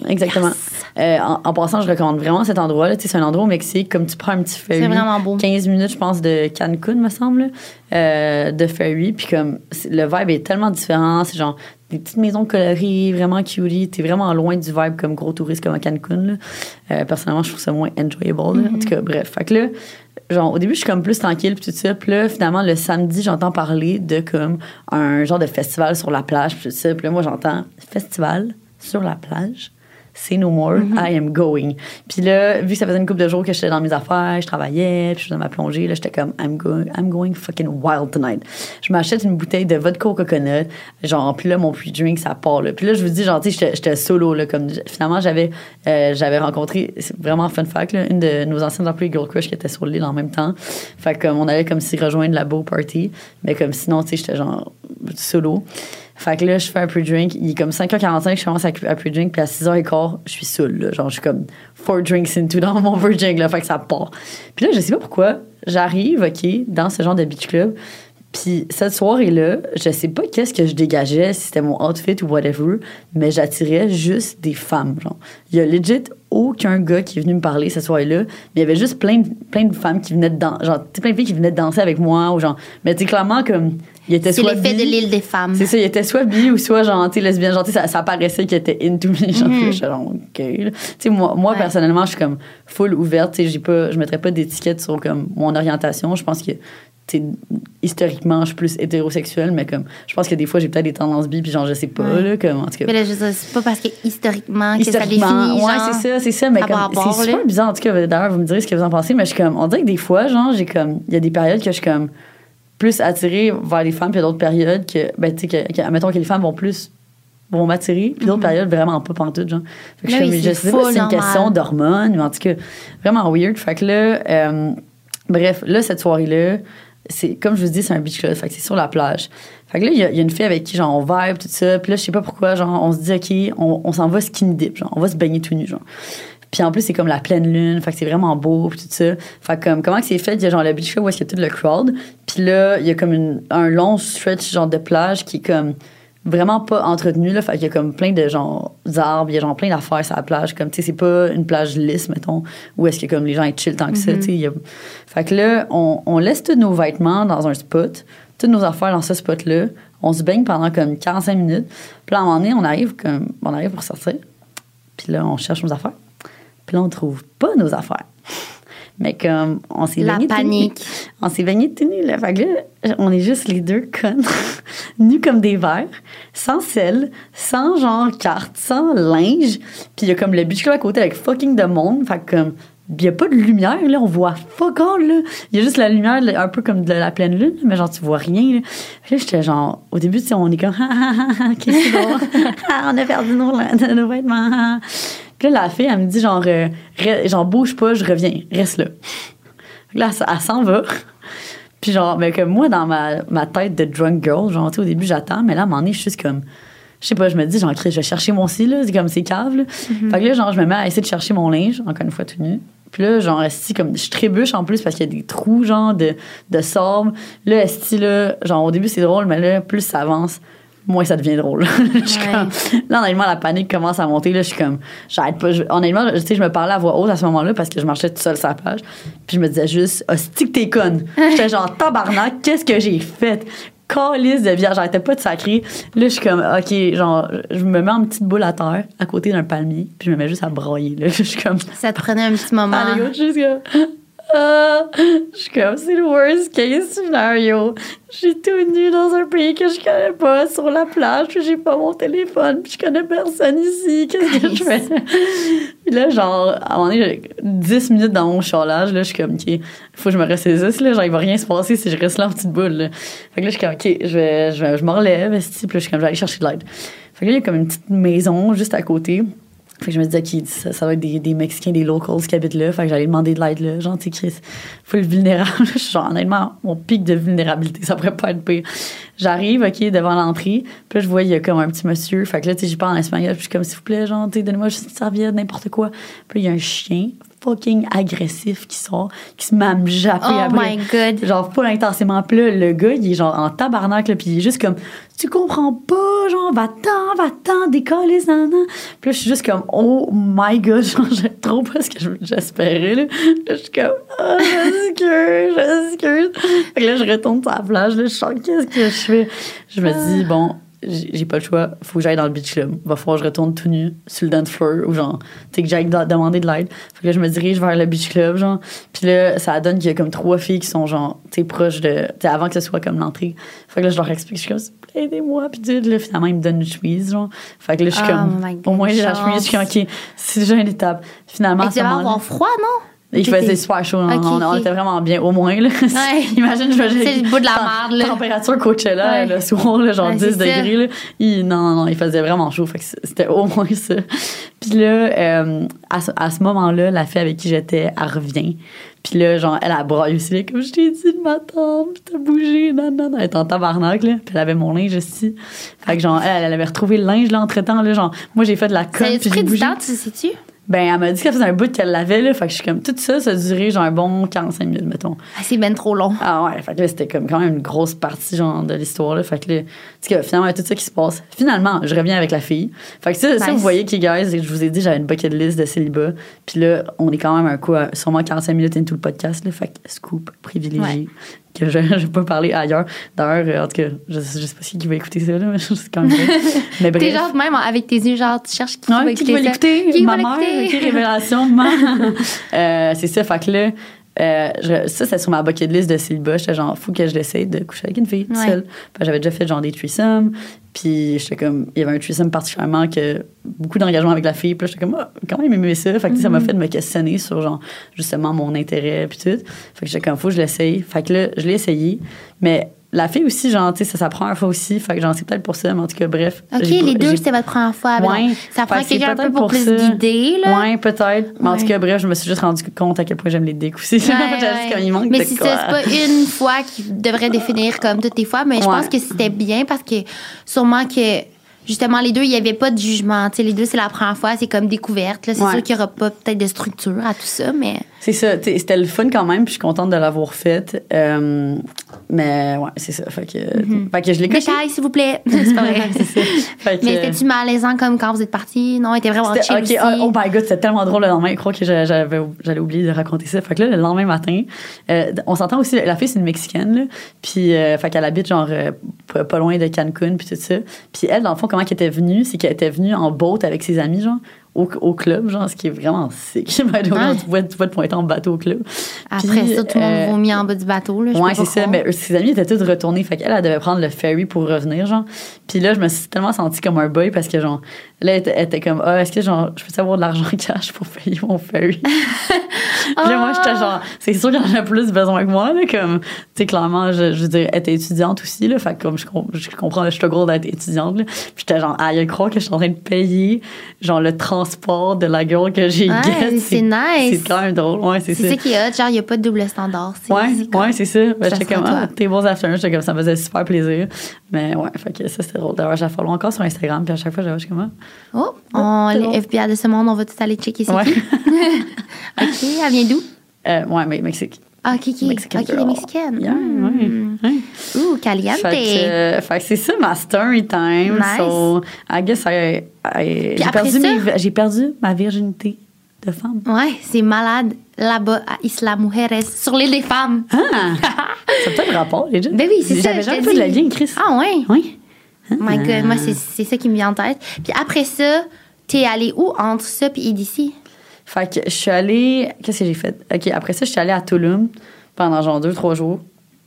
Exactement. Yes. Euh, en, en passant, je recommande vraiment cet endroit-là. C'est un endroit au Mexique, comme tu prends un petit ferry. C'est vraiment beau. 15 minutes, je pense, de Cancun, me semble, euh, de ferry. Puis comme, le vibe est tellement différent. C'est genre des petites maisons colorées, vraiment cutie. T'es vraiment loin du vibe comme gros touriste comme à Cancun. là. Euh, personnellement, je trouve ça moins enjoyable. là. En tout cas, bref. Fait que là, genre, au début, je suis comme plus tranquille, puis tout ça. Puis là, finalement, le samedi, j'entends parler de comme un genre de festival sur la plage, puis tout ça. Puis là, moi, j'entends festival sur la plage. C'est no more, I am going. Puis là, vu que ça faisait une couple de jours que j'étais dans mes affaires, je travaillais, puis je faisais ma plongée, là, j'étais comme, I'm going, I'm going fucking wild tonight. Je m'achète une bouteille de vodka au coconut, genre, puis là, mon pre-drink, ça part, là. Puis là, je vous dis, genre, tu sais, j'étais- solo, là, comme, finalement, j'avais, euh, j'avais rencontré, c'est vraiment fun fact, là, une de nos anciennes employées Girl Crush qui était sur l'île en même temps. Fait que, comme, on allait comme s'y rejoindre la beau party, mais comme sinon, tu sais, j'étais genre solo. Fait que là, je fais un pre-drink. Il est comme 5h45, je commence à, à pre-drink. Puis à 6h15, je suis saoule. Là. Genre, je suis comme four drinks into dans mon pre-drink. Là, fait que ça part. Puis là, je sais pas pourquoi, j'arrive, OK, dans ce genre de beach club. Puis cette soirée-là, je sais pas qu'est-ce que je dégageais, si c'était mon outfit ou whatever, mais j'attirais juste des femmes. Genre. Il y a legit aucun gars qui est venu me parler cette soirée-là, mais il y avait juste plein de, plein de femmes qui venaient de danser. Genre, plein de filles qui venaient de danser avec moi. Ou genre, mais tu clairement, comme, il était C'est soit l'effet de l'île des femmes. c'est ça, il était soit bi ou soit genre, tu lesbienne. Genre, ça, ça paraissait qu'il était into me. Genre, je suis genre, OK. Tu sais, moi, moi Ouais. personnellement, je suis comme full ouverte. Tu sais, pas, je mettrais pas d'étiquette sur comme mon orientation. Je pense que, tu historiquement, je suis plus hétérosexuelle, mais comme, je pense que des fois, j'ai peut-être des tendances bi, puis genre, je sais pas, Ouais. là, comme, en tout cas. Mais là, je c'est pas parce que historiquement que ça Historiquement, définit. ouais, c'est ça, c'est ça. Mais comme, c'est super bizarre. En tout cas, d'ailleurs, vous me direz ce que vous en pensez, mais je suis comme, on dirait que des fois, genre, j'ai comme, il y a des périodes que je suis comme plus attirée vers les femmes, puis il y a d'autres périodes que, ben, tu sais, que, que, admettons que les femmes vont plus vont m'attirer, puis d'autres périodes vraiment pas pantoute, genre. Fait que je. Oui, comme, c'est je sais pas si c'est une question d'hormones, mais en tout cas, vraiment weird. Fait que là, euh, bref, là, cette soirée-là, c'est, comme je vous dis, c'est un beach club, fait que c'est sur la plage. Fait que là, il y, a- il y a une fille avec qui, genre, on vibe, tout ça. Puis là, je sais pas pourquoi, genre, on se dit, OK, on, on s'en va skinny dip, genre, on va se baigner tout nu, genre. Puis en plus, c'est comme la pleine lune, fait que c'est vraiment beau, puis tout ça. Fait que comme, comment que c'est fait? Il y a genre le beach club où est-ce qu'il y a tout le crowd? Puis là, il y a comme une- un long stretch, genre, de plage qui est comme vraiment pas entretenu, là. Fait qu'il y a comme plein de, genre, arbres, il y a genre plein d'affaires sur la plage. Comme, tu sais, c'est pas une plage lisse, mettons, où est-ce que comme les gens ils chill tant que ça, tu sais. a- Fait que là, on, on laisse tous nos vêtements dans un spot, toutes nos affaires dans ce spot-là. On se baigne pendant comme 45 minutes. Puis là, à un moment donné, on arrive, comme, on arrive pour sortir. Puis là, on cherche nos affaires. Puis là, on trouve pas nos affaires. Mais comme, on s'est La baigné tout nu. panique. On s'est baigné tout nu, là. Fait que là, on est juste les deux connes, *laughs* nus comme des verres, sans sel, sans genre carte, sans linge. Puis il y a comme le beach club à côté avec fucking de monde. Fait que comme, il y a pas de lumière, là. On voit fuck all, là. Il y a juste la lumière, un peu comme de la pleine lune, mais genre, tu vois rien, là. Puis là, j'étais genre, au début, tu sais, on est comme, *laughs* ah, ah, ah, ah, qu'est-ce que c'est? *laughs* Ah, on a perdu nos, nos vêtements. Puis là, la fille, elle me dit, genre, euh, re- genre, bouge pas, je reviens, reste là. Là, elle, elle s'en va. Puis genre, mais comme moi, dans ma, ma tête de drunk girl, genre, tu sais, au début, j'attends, mais là, à un moment donné, je suis juste comme, je sais pas, je me dis, genre, je vais chercher mon style, là, c'est comme, c'est cave, là. Fait que là, genre, je me mets à essayer de chercher mon linge, encore une fois, tout nu. Puis là, genre, esti, comme, je trébuche en plus parce qu'il y a des trous, genre, de, de sable. Là, esti, là, genre, au début, c'est drôle, mais là, plus ça avance, moins ça devient drôle. *laughs* je suis Ouais. comme, là, honnêtement, la panique commence à monter. Là, je suis comme, j'arrête pas. Je- honnêtement, tu sais, je me parlais à voix haute à ce moment-là parce que je marchais toute seule sur la plage. Puis je me disais juste, hostie que t'es conne. *laughs* J'étais genre, tabarnak, qu'est-ce que j'ai fait? Calice de bière, j'arrêtais pas de sacrer. Là, je suis comme, OK, genre, je me mets en petite boule à terre, à côté d'un palmier, puis je me mets juste à broyer. Là, *laughs* je suis comme, Ça te prenait un petit moment. ah, les je suis comme, ah, je suis comme, c'est le worst case scenario. Je suis tout nue dans un pays que je connais pas, sur la plage, puis j'ai pas mon téléphone, puis je connais personne ici. Qu'est-ce que je fais? *laughs* puis là, genre, à un moment donné, j'ai 10 minutes dans mon chalage, là, je suis comme, OK, il faut que je me ressaisisse, là, genre, il va rien se passer si je reste là en petite boule, là. Fait que là, je suis comme, OK, je vais, je vais, je me relève, puis là, je suis comme, je vais aller chercher de l'aide. Fait que là, il y a comme une petite maison juste à côté. Fait que je me disais, ça, va être des, des Mexicains, des locals qui habitent là. Fait que j'allais demander de l'aide là. Genre, tu sais, Chris, full vulnérable. Je suis *laughs* genre, honnêtement, mon pic de vulnérabilité, ça pourrait pas être pire. J'arrive, OK, devant l'entrée. Puis là, je vois, il y a comme un petit monsieur. Fait que là, tu sais, j'y parle en espagnol. Puis je suis comme, s'il vous plaît, genre, tu donnez-moi juste une serviette, n'importe quoi. Puis il y a un chien fucking agressif qui sort, qui se me japper Oh après. my God. Genre, pas intensément. Puis là, le gars, il est genre en tabarnak, là, puis il est juste comme, tu comprends pas, genre, va-t'en, va-t'en, décolle, nan, nan. Puis là, je suis juste comme, oh my god, *laughs* genre, trop pas ce que je- j'espérais, là. Là, je suis comme, ah, j'excuse, j'excuse. Fait que là, je retourne sur la plage, là, je sens, qu'est-ce que je fais? Je me dis, bon, j'ai pas le choix, faut que j'aille dans le beach club. Va falloir que je retourne tout nu sur le dance floor ou genre, tu sais, que j'aille demander de l'aide. Fait que là, je me dirige vers le beach club, genre. Puis là, ça donne qu'il y a comme trois filles qui sont genre, tu sais, proches de, tu avant que ce soit comme l'entrée. Fait que là, je leur explique, je suis comme, s'il vous plaît, aidez-moi. Puis sais, là, finalement, ils me donnent une chemise, genre. Fait que là, je suis Oh comme, God, au moins, j'ai la chemise, je suis comme, OK, *laughs* c'est déjà une étape. Finalement, à tu moment-là. avoir froid, non? Il faisait super chaud. on- Ok, on, on ok. était vraiment bien, au moins. Là. *laughs* Ouais. Imagine, je le bout de la merde, là. Température Coachella, Ouais. le soir, là, genre Ouais, 10 c'est ça. degrés. Là. Il, non, non, il faisait vraiment chaud. Fait que c'était au moins *laughs* ça. Puis là, euh, à, ce- à ce moment-là, la fille avec qui j'étais, elle revient. Puis là, genre, elle a braillé aussi, là, comme je t'ai dit de m'attendre, puis t'as bougé, non, non, non. Elle était en tabarnak, là. Puis elle avait mon linge aussi. Fait que, genre, elle, elle avait retrouvé le linge, là, entre-temps, là. Genre, moi, j'ai fait de la a puis pris j'ai du bougé. temps, tu sais-tu? Ben, elle m'a dit qu'elle faisait un bout qu'elle l'avait, là. Fait que je suis comme, tout ça, ça a duré, genre, un bon 45 minutes, mettons. Ah, c'est ben trop long. Ah ouais, fait que là, c'était comme quand même une grosse partie, genre, de l'histoire, là. Fait que là, tu sais, que finalement, il y a tout ça qui se passe. Finalement, je reviens avec la fille. Fait que ça, ça vous voyez, qui guys, je vous ai dit, j'avais une bucket list de célibat. Puis là, on est quand même un coup, à sûrement 45 minutes into le podcast, là. Fait que scoop privilégié. Ouais. Que je ne vais pas parler ailleurs. D'ailleurs, euh, en tout cas, je, je sais pas si qui va écouter ça, là, mais *laughs* c'est quand même. Mais bref. T'es genre, même avec tes yeux, genre, tu cherches qui Ouais, va qui écouter va l'écouter? Qui Ma va mère, l'écouter? ok, révélation, maman. *laughs* Euh, c'est ça, fait que là, euh, je- ça, c'est sur ma bucket list de célibat. J'étais genre, faut que je l'essaye de coucher avec une fille toute Ouais. seule. J'avais déjà fait genre des threesomes. Puis j'étais comme, il y avait un threesome particulièrement que beaucoup d'engagement avec la fille. Puis j'étais comme, ah, quand même aimé ça. Fait que ça m'a Mm-hmm. fait de me questionner sur genre, justement, mon intérêt. Puis tout. Fait que j'étais comme, faut que je l'essaye. Fait que là, je l'ai essayé. Mais la fille aussi, genre, tu sais, ça s'apprend une fois aussi. Fait que j'en sais peut-être pour ça. Mais en tout cas, bref. OK, les deux, c'était votre première fois. Ouais. Ça prend c'est quelqu'un un peu peut-être pour, pour plus guider, là. Ouais, peut-être. Mais en tout cas, bref, je me suis juste rendu compte à quel point j'aime les decks aussi. *laughs* Ouais, comme il manque mais de si c'est pas une fois qui devrait définir comme toutes les fois, mais je pense que c'était bien parce que sûrement que justement les deux, il n'y avait pas de jugement. Tu sais, les deux, c'est la première fois, c'est comme découverte. là. C'est Ouais. sûr qu'il n'y aura pas peut-être de structure à tout ça, mais C'est ça. C'était le fun quand même, puis je suis contente de l'avoir faite. Euh, mais ouais, c'est ça. Fait que, fait que je l'ai détail, s'il vous plaît. *laughs* c'est pas vrai. C'est ça. Fait que- mais c'était-tu malaisant comme quand vous êtes partis? Non, était vraiment chill ok, aussi. oh, oh my god, c'était tellement drôle le lendemain. Je crois que j'allais oublier de raconter ça. Fait que là, le lendemain matin, euh, on s'entend aussi, la fille, c'est une Mexicaine, là. Puis, euh, fait qu'elle habite, genre, euh, pas, loin de Cancun, puis tout ça. Puis elle, dans le fond, comment elle était venue, c'est qu'elle était venue en boat avec ses amis, genre, au, au club, genre, ce qui est vraiment sick. *laughs* Ouais. tu, vois, tu vois te pointer en bateau au club. Après Puis, ça, tout le monde euh, vomit en bas du bateau. Là, Ouais, c'est ça. Mais ses amis étaient tous retournés. Fait qu'elle, elle devait prendre le ferry pour revenir, genre. Puis là, je me suis tellement sentie comme un boy parce que, genre, là, elle était, elle était comme, ah, est-ce que, genre, je peux avoir de l'argent cash pour payer mon ferry? *laughs* Puis là, moi, j'étais genre, c'est sûr qu'elle en a plus besoin que moi, là. Comme, tu sais, clairement, je, je veux dire, elle était étudiante aussi, là. Fait que, comme, je, je comprends le struggle d'être étudiante, là. Puis j'étais genre, ah, il croire que je suis en train de payer, genre, le transport de la gueule que j'ai get. c'est nice. C'est quand même drôle. Ouais, c'est C'est ça. ça qui est. Genre, il n'y a pas de double standard. c'est- Ouais, comme- ouais, c'est ça. Ben, Ça j'étais comme, ah, tes bons afternoons, j'étais comme, ça me faisait super plaisir. Mais ouais, fait que ça, c'était drôle. D'ailleurs, je la follow encore sur Instagram, puis à chaque fois, j'avais, je comme, ah. Oh, on, c'est les bon. FBI de ce monde, on va tout aller checker c'est Ouais. qui. *laughs* OK, elle vient d'où? Euh, ouais, mais Mexique. Ah, OK, OK. Mexican OK, les girl. mexicaines. Yeah, Hmm. ouais, ouais. Ouh, caliente. Fait que, euh, fait que c'est ça ma story time. Nice. So, I guess I, I- j'ai, perdu ça- mes- j'ai perdu ma virginité de femme. Ouais, c'est malade là-bas à Isla Mujeres, sur l'île des femmes. Ah! *laughs* ça peut-être rapport, les gens. Ben oui, c'est ça. J'avais jamais te fait de la vie, Chris. Ah, ouais. Oui. Oh my God, moi, c'est c'est ça qui me vient en tête. Puis après ça, t'es allé où entre ça puis EDC? Fait que je suis allée. Qu'est-ce que j'ai fait? OK, après ça, je suis allée à Tulum pendant genre deux, trois jours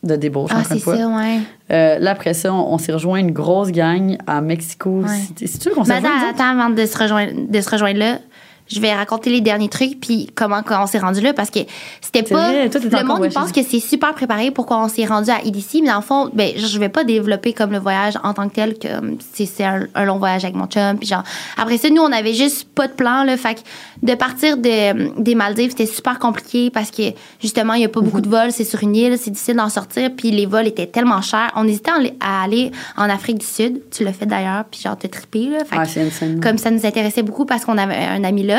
de débauche. Ah, c'est ça, ouais. Euh, là, après ça, on, on s'est rejoint une grosse gang à Mexico Ouais. City. C'est-tu qu'on s'est rejoint? attends, avant de se rejoindre, de se rejoindre là, je vais raconter les derniers trucs puis comment on s'est rendu là parce que c'était pas vrai, toi, t'étais le monde pense que c'est super préparé pourquoi on s'est rendu à EDC mais dans le fond ben je vais pas développer comme le voyage en tant que tel que euh, c'est c'est un, un long voyage avec mon chum puis genre après ça nous on avait juste pas de plan là fait que de partir de, des Maldives c'était super compliqué parce que justement il y a pas beaucoup de vols c'est sur une île c'est difficile d'en sortir puis les vols étaient tellement chers. On hésitait à aller- en Afrique du Sud tu l'as fait d'ailleurs puis genre t'es trippé là Fait Ouais, que- comme ça nous intéressait beaucoup parce qu'on avait un ami là.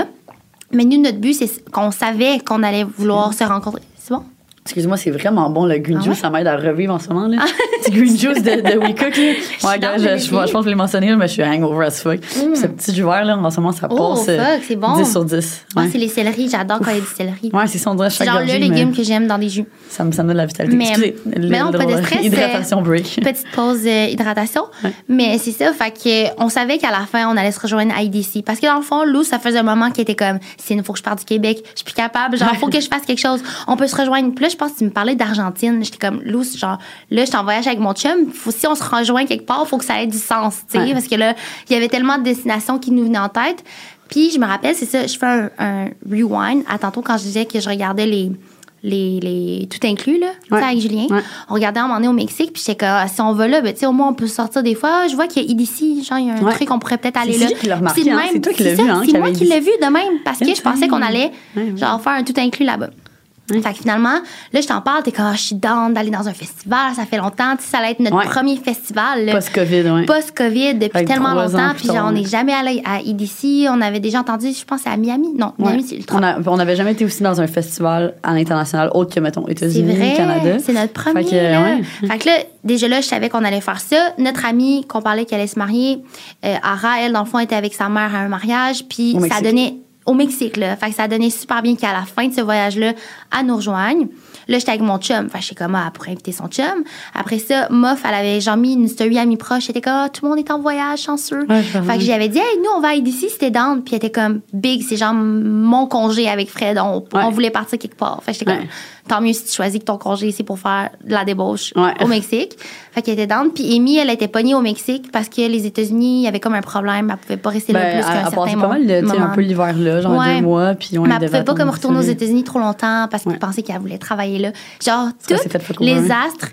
Mais nous, notre but, c'est qu'on savait qu'on allait vouloir se rencontrer. C'est bon? Excuse-moi, c'est vraiment bon le green Ah juice, ça m'aide à revivre en ce moment. Là. *laughs* petit green juice de, de We Cook. Là. Ouais, gars, je, je, pense que je l'ai mentionné, mais je suis hangover as fuck. Ce petit jus vert, là, en ce moment, ça Mm. Oh, passe euh, fuck, c'est bon. 10 sur 10. Moi, Ouais, c'est les céleris. J'adore quand il y a du céleri. ouais c'est ça, on dirait c'est chaque genre le légume que j'aime dans des jus. ça, me, ça me donne la vitalité. Mais- Excusez, mais non, pas de stress, *laughs* Hydratation break. Petite pause euh, hydratation. Mais c'est ça, fait que on savait qu'à la fin, on allait se rejoindre à IDC. Parce que dans le fond, Lou, ça faisait un moment qui était comme, c'est il faut que je parte du Québec, je suis plus capable, genre, faut que je fasse quelque chose. On peut se rejoindre. Puis là, je pense que tu me parlais d'Argentine. J'étais comme, Lou, genre, là, je suis en voyage avec mon chum. Faut, si on se rejoint quelque part, faut que ça ait du sens, tu sais. Ouais. Parce que là, il y avait tellement de destinations qui nous venaient en tête. Puis je me rappelle, c'est ça, je fais un, un rewind à tantôt quand je disais que je regardais les. Les, les tout inclus là Ouais. avec Julien Ouais. on regardait un moment donné au Mexique puis j'étais comme ah, si on va là ben tu sais au moins on peut sortir des fois Ah, je vois qu'il y a EDC genre il y a un truc on pourrait peut-être aller C'est là de hein. C'est toi qui c'est l'as vu, hein, c'est moi qui l'ai vu de même parce que je pensais qu'on allait genre faire un tout inclus là-bas fait que finalement, là, je t'en parle, t'es comme, Ah, je suis down d'aller dans un festival, ça fait longtemps, tu sais, ça allait être notre Ouais. premier festival. Post-Covid, ouais. Post-Covid, depuis tellement longtemps, puis genre, on n'est jamais allé à EDC, on avait déjà entendu, je pense, à Miami. Non, Ouais. Miami, c'est ultra. On n'avait jamais été aussi dans un festival à l'international autre que, mettons, États-Unis, Canada. c'est notre premier. Fait que, là. ouais. Fait que là, déjà là, je savais qu'on allait faire ça. Notre amie qu'on parlait qu'elle allait se marier, euh, Ara, elle, dans le fond, était avec sa mère à un mariage. Puis ça donnait au Mexique, là. Fait que ça donnait super bien qu'à la fin de ce voyage-là, elle nous rejoigne. Là, j'étais avec mon chum. Fait que j'étais comme, ah, pour inviter son chum. Après ça, Moff, elle avait genre mis une story à mi proche. J'étais comme, ah, tout le monde est en voyage, chanceux. Ouais, je fait que j'avais dit, hey, nous, on va à ici, c'était down. Puis elle était comme, big, c'est genre mon congé avec Fred. On, Ouais. on voulait partir quelque part. Fait que j'étais Ouais. comme, tant mieux si tu choisis que ton congé ici pour faire de la débauche au Mexique. Fait qu'elle était down. Puis Amy, elle était pognée au Mexique parce que les États-Unis, il y avait comme un problème. Elle pouvait pas rester là Ben, plus elle- qu'un elle certain passait moment. pas mal de, tu sais, un peu l'hiver là, genre Ouais. deux mois, puis on Mais elle pouvait pas comme retourner aux. États-Unis trop longtemps parce qu'elle Ouais. pensait qu'elle voulait travailler là. Genre, tous les astres,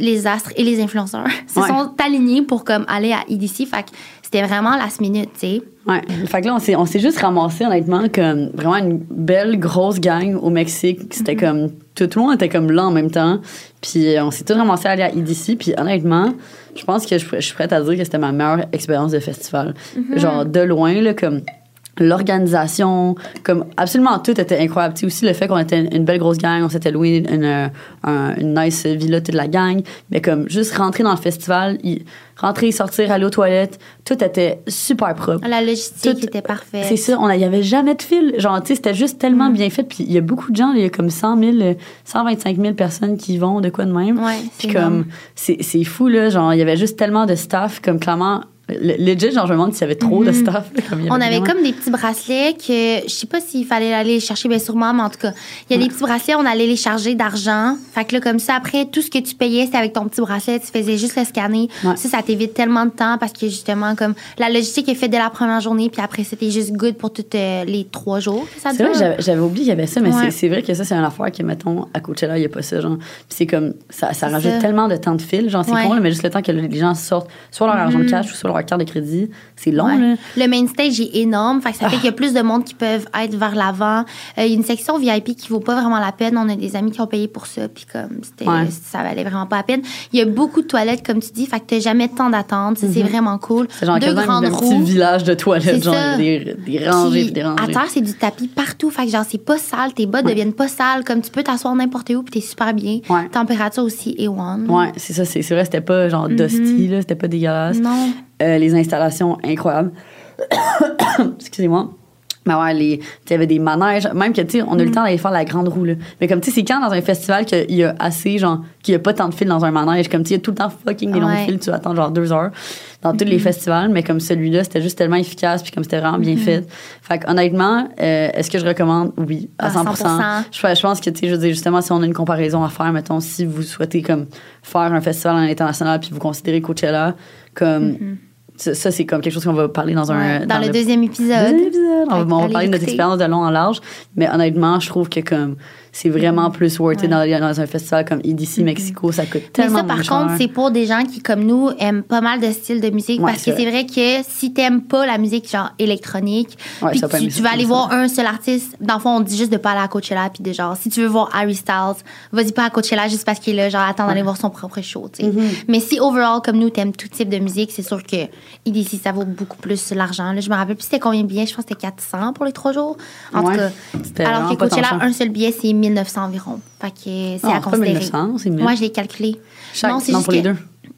les astres et les influenceurs *laughs* se Ouais. sont alignés pour comme aller à EDC. Fait que c'était vraiment last minute, tu sais. Ouais. Fait que là, on s'est, juste ramassé, honnêtement, comme vraiment une belle grosse gang au Mexique. C'était comme. Tout, tout le monde était comme là en même temps. Puis euh, on s'est tous ramassés à aller à EDC. Puis honnêtement, je pense que je, je suis prête à dire que c'était ma meilleure expérience de festival. Genre, de loin, là, comme l'organisation, comme absolument tout était incroyable. Tu sais, aussi le fait qu'on était une, belle grosse gang, on s'était loué une, une, un- une nice villa toute la gang, mais comme juste rentrer dans le festival, y- rentrer, sortir, aller aux toilettes, tout était super propre. La logistique Tout- était parfaite. C'est ça, on a- il y avait jamais de fil. Genre, tu sais, c'était juste tellement Mm. bien fait. Puis il y a beaucoup de gens, il y a comme 100 000, euh, 125 000 personnes qui vont de quoi de même. Ouais, Puis comme, c'est fou, là. Genre, il y avait juste tellement de staff, comme clairement. Le- Legit, genre, je me demande s'il y avait trop de Mhm. comme il y On avait vraiment- comme des petits bracelets que je sais pas s'il fallait aller les chercher, bien sûrement, mais en tout cas, il y a des petits bracelets, on allait les charger d'argent. Fait que là, comme ça, après, tout ce que tu payais, c'était avec ton petit bracelet, tu faisais juste le scanner. Ouais. Ça, ça t'évite tellement de temps parce que justement, comme la logistique est faite dès la première journée, puis après, c'était juste good pour toutes euh, les trois jours. C'est vrai, j'avais- oublié qu'il y avait ça, mais Ouais. c'est- vrai que ça, c'est une affaire que, mettons, à Coachella, il n'y a pas ça, genre. Puis c'est comme, ça, ça rajoute ça. tellement de temps de fil, genre, c'est Ouais. con, là, mais juste le temps que les gens sortent soit leur argent de cash ou soit leur carte de crédit. C'est long, Ouais. là. Le main stage est énorme, fait que ça fait qu'il y a plus de monde qui peuvent être vers l'avant. Euh, Il y a une section VIP qui vaut pas vraiment la peine. On a des amis qui ont payé pour ça, puis comme c'était, Ouais. ça valait vraiment pas la peine. Il y a beaucoup de toilettes, comme tu dis, fait que t'as jamais de temps d'attente. Ça, C'est vraiment cool. Mhm. C'est genre Deux grandes un petit village de toilettes, genre ça. des, des rangées Puis, des à rangées. terre, c'est du tapis partout. Fait que genre, c'est pas sale. Tes bottes deviennent pas sales. Comme tu peux t'asseoir n'importe où, puis t'es super bien. Ouais. Température aussi A1. Ouais, c'est ça, c'est vrai, c'était pas genre dusty, là, c'était pas dégueulasse. Non. Euh, les installations incroyables. *coughs* Excusez-moi. Mais ouais, les, il y avait des manèges. Même que, tu sais, on a eu le temps d'aller faire la grande roue, là. Mais comme, tu sais, c'est quand dans un festival qu'il y a assez, genre, qu'il y a pas tant de fils dans un manège? Comme, tu sais, il y a tout le temps fucking des longs Ouais. fils, tu attends genre deux heures dans tous les festivals. Mais comme celui-là, c'était juste tellement efficace, puis comme c'était vraiment bien fait. Fait que, honnêtement, euh, est-ce que je recommande? Oui, à À 100%. 100%. Je, je pense que, tu sais, je veux dire, justement, si on a une comparaison à faire, mettons, si vous souhaitez, comme, faire un festival à l'international, puis vous considérez Coachella, comme, ça, ça, c'est comme quelque chose qu'on va parler dans un. Ouais, dans, le, le deuxième épisode. Deuxième épisode. On, va- on va parler de notre expérience de long en large. Mais honnêtement, je trouve que comme c'est vraiment plus worth it Ouais. dans, dans un festival comme EDC Mexico. Ça coûte Mais tellement ça, par moins contre, c'est pour des gens qui, comme nous, aiment pas mal de styles de musique. Ouais, parce que c'est vrai que si t'aimes pas la musique genre électronique, Ouais, puis tu, tu vas aller voir un seul artiste, dans le fond, on dit juste de pas aller à Coachella, puis de genre, si tu veux voir Harry Styles, vas-y pas à Coachella juste parce qu'il est là, genre, attends d'aller voir son propre show, tu sais. Mm-hmm. Mais si overall, comme nous, t'aimes tout type de musique, c'est sûr que EDC, ça vaut beaucoup plus l'argent. Je me rappelle plus c'était combien de billets, je pense que c'était 400 pour les trois jours. En tout cas, alors que Coachella, un seul billet, c'est 1900 environ. Fait que c'est Non, à considérer. 1900, c'est 1000. Moi, je l'ai calculé. Chaque- non, c'est juste pour les que- deux.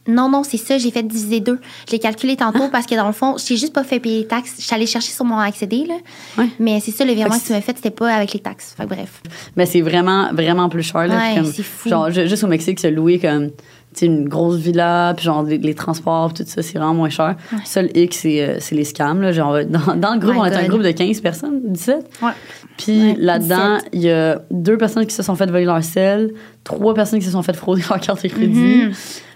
Non, non, c'est ça, j'ai fait diviser deux. Je l'ai calculé tantôt parce que dans le fond, j'ai juste pas fait payer les taxes. Je suis allée chercher sur mon accédé, là. Ouais. Mais c'est ça, le virement que que tu m'as fait, c'était pas avec les taxes. Fait que bref. Mais c'est vraiment, vraiment plus cher. Là, Ouais, c'est fou. Genre, ju- juste au Mexique, se louer comme une grosse villa, puis genre les, les transports, tout ça, c'est vraiment moins cher. Seul X, c'est euh, c'est les scams. Là, genre, dans, dans le groupe, My on est un God. groupe de 15 personnes, 17. Puis Ouais, là-dedans, 17. il y a deux personnes qui se sont fait voler leur sel, trois personnes qui se sont fait frauder *laughs* leur carte de crédit.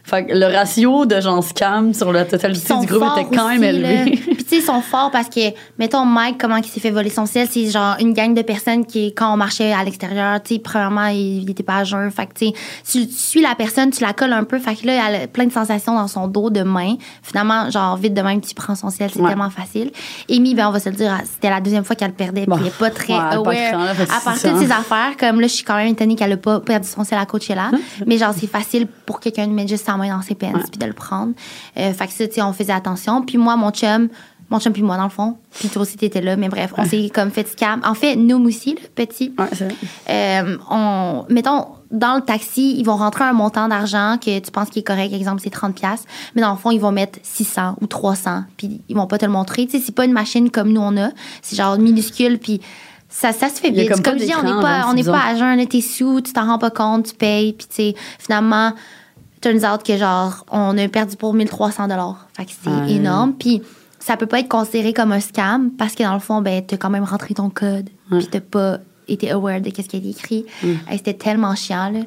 Fait que le ratio de gens scam sur la totalité du groupe était quand même élevé. *laughs* Sais, ils sont forts parce que, mettons, Mike, comment il s'est fait voler son sel, c'est genre une gang de personnes qui, quand on marchait à l'extérieur, tu sais, premièrement, il, il était pas à jeun. Fait que, tu sais, tu, suis la personne, tu la colles un peu. Fait que là, elle a plein de sensations dans son dos de main. Finalement, genre, vite de même, tu prends son ciel, c'est Ouais. tellement facile. Amy, ben, on va se le dire, c'était la deuxième fois qu'elle le perdait. Bon. Puis elle est pas très Ouais, pas de aware. là, à part c'est toutes ça. ses affaires, comme là, je suis quand même étonnée qu'elle a pas perdu son ciel à Coachella. Hein? mais genre, c'est facile pour quelqu'un de mettre juste sa main dans ses pens puis de le prendre. Euh, fait que ça, tu sais, on faisait attention. Puis moi, mon chum, mon chum puis moi, dans le fond. Puis toi aussi, t'étais là. Mais bref, on s'est comme fait scam. En fait, nous aussi, le petit. Ouais, c'est vrai. Euh, on, mettons, dans le taxi, ils vont rentrer un montant d'argent que tu penses qui est correct. Exemple, c'est 30$. piastres. Mais dans le fond, ils vont mettre 600 ou 300. Puis ils vont pas te le montrer. Tu sais, c'est pas une machine comme nous, on a. C'est genre minuscule. Puis ça, ça se fait vite. comme je dis, on n'est pas, on n'est pas à jeun. T'es sous, tu t'en rends pas compte, tu payes. Puis tu sais, finalement, turns out que genre, on a perdu pour 1300 Fait que c'est Ouais. énorme. Puis ça peut pas être considéré comme un scam parce que dans le fond, ben, t'as quand même rentré ton code. Puis t'as pas été aware de ce qui a été écrit. Hey, C'était tellement chiant, là.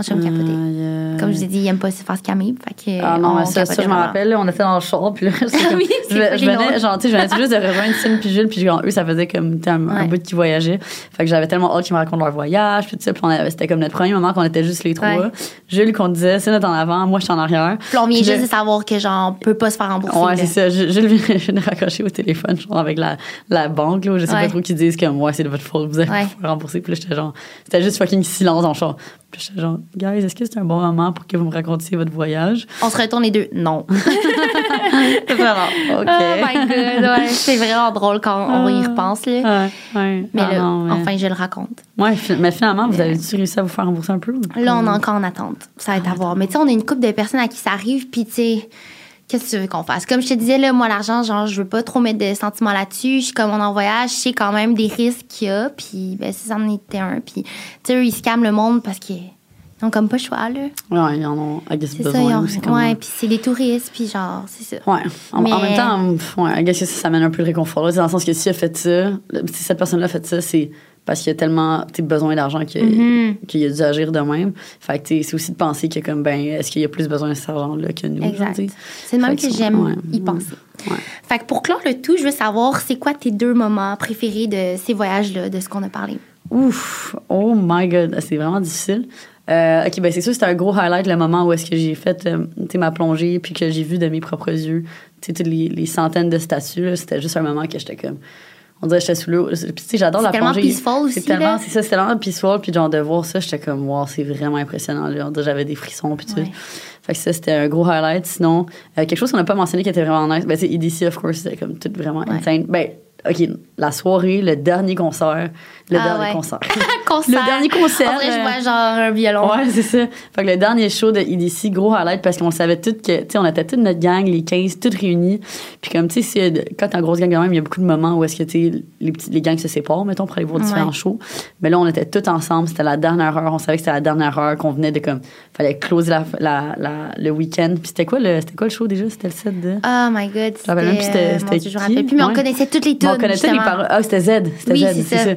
Mon chum capotait. Euh, Comme je vous ai dit, il aime pas se faire scammer. Fait que, Ah non, on mais ça, ça, je me vraiment. rappelle, là, on était dans le char, puis là, *laughs* comme- oui, je, c'est je venais, genre, tu sais, je venais tout juste de rejoindre Sim puis Jules, puis genre, eux, ça faisait comme un, un bout qui voyageait. Fait que j'avais tellement hâte qu'ils me racontent leur voyage, puis tout ça, puis c'était comme notre premier moment qu'on était juste les trois. Ouais. Jules qu'on disait, c'est notre en avant, moi, je suis en arrière. Puis on vient Puis juste de savoir que, genre, on peut pas se faire rembourser. Ouais, c'est ça. Jules *laughs* vient, de raccrocher au téléphone, genre, avec la, la banque, là, où je sais Ouais. pas trop qui disent comme, ouais, c'est de votre faute, vous Ouais. pas rembourser. Puis là, j'étais genre, c'était juste fucking silence en char. Puis j'étais genre, guys, est-ce que c'est un bon moment pour que vous me racontiez votre voyage? On se retourne les deux. Non. C'est *laughs* vraiment, OK. Oh my god, ouais. C'est vraiment drôle quand on y repense, là. Ouais, ouais. Mais Ah là, non, mais- enfin, je le raconte. Ouais, mais finalement, vous avez-tu réussi à vous faire rembourser un peu? ou- Là, on est encore en attente. Ça va être à voir. Mais tu sais, on a une couple de personnes à qui ça arrive, puis tu sais, qu'est-ce que tu veux qu'on fasse? Comme je te disais, là, moi, l'argent, genre, je veux pas trop mettre de sentiments là-dessus. Je suis comme on en voyage, je sais quand même des risques qu'il y a, puis ben, si ça en était un. Puis, tu sais, eux, ils se calment le monde parce qu'ils ont comme pas le choix, là. Ouais, ils en ont, I guess, C'est ça, besoin ils ont- aussi. comme- Ouais, puis c'est des touristes, puis genre, c'est ça. Ouais. En, même temps, ouais, I guess que ça, ça amène un peu de réconfort. là. C'est dans le sens que s'il a fait ça, si cette personne-là a fait ça, c'est parce qu'il a tellement besoin d'argent qu'il Mhm. qu'il a dû agir de même. Fait que c'est aussi de penser que, comme, ben, est-ce qu'il y a plus besoin de cet argent-là que nous? C'est le même que que j'aime ouais, y ouais. penser. Ouais. Fait que pour clore le tout, je veux savoir, c'est quoi tes deux moments préférés de ces voyages-là, de ce qu'on a parlé? Ouf, oh my god, c'est vraiment difficile. Euh, ok, ben c'est sûr, c'était un gros highlight le moment où est-ce que j'ai fait euh, ma plongée puis que j'ai vu de mes propres yeux toutes les, les centaines de statues, c'était juste un moment que j'étais comme. On dirait que j'étais sous l'eau. Puis, tu sais, j'adore C'est la tellement plongée. peaceful aussi, C'est tellement, c'est ça, c'était tellement peaceful. Puis, genre, de voir ça, j'étais comme, wow, c'est vraiment impressionnant. Là. On dirait j'avais des frissons. Puis, tout. Ouais. Fait que ça, c'était un gros highlight. Sinon, euh, quelque chose qu'on n'a pas mentionné qui était vraiment nice, ben, c'est EDC, of course, c'était comme tout vraiment Ouais. insane. Ben, OK, la soirée, le dernier concert. Le Ah, dernier ouais. concert. *laughs* Concert. Le dernier concert, En vrai, je euh, vois genre un violon. Ouais, c'est ça. Fait que le dernier show de EDC, gros highlight parce qu'on savait tout que, tu sais, on était toute notre gang, les 15, toutes réunies. Puis comme, tu sais, quand t'es en grosse gang de même, il y a beaucoup de moments où est-ce que, tu sais, les, petits, les gangs se séparent, mettons, pour aller voir différents Ouais. shows. Mais là, on était tous ensemble. C'était la dernière heure. On savait que c'était la dernière heure qu'on venait de, comme, fallait closer la, la, la- le week-end. Puis c'était quoi le, c'était quoi le show déjà? C'était le set de? Oh my god. Je rappelle même plus c'était- euh, je me rappelle plus, mais on connaissait toutes les tunes. on connaissait les paroles. Ah, c'était Z. C'était Oui, Z, c'est c'est ça. ça.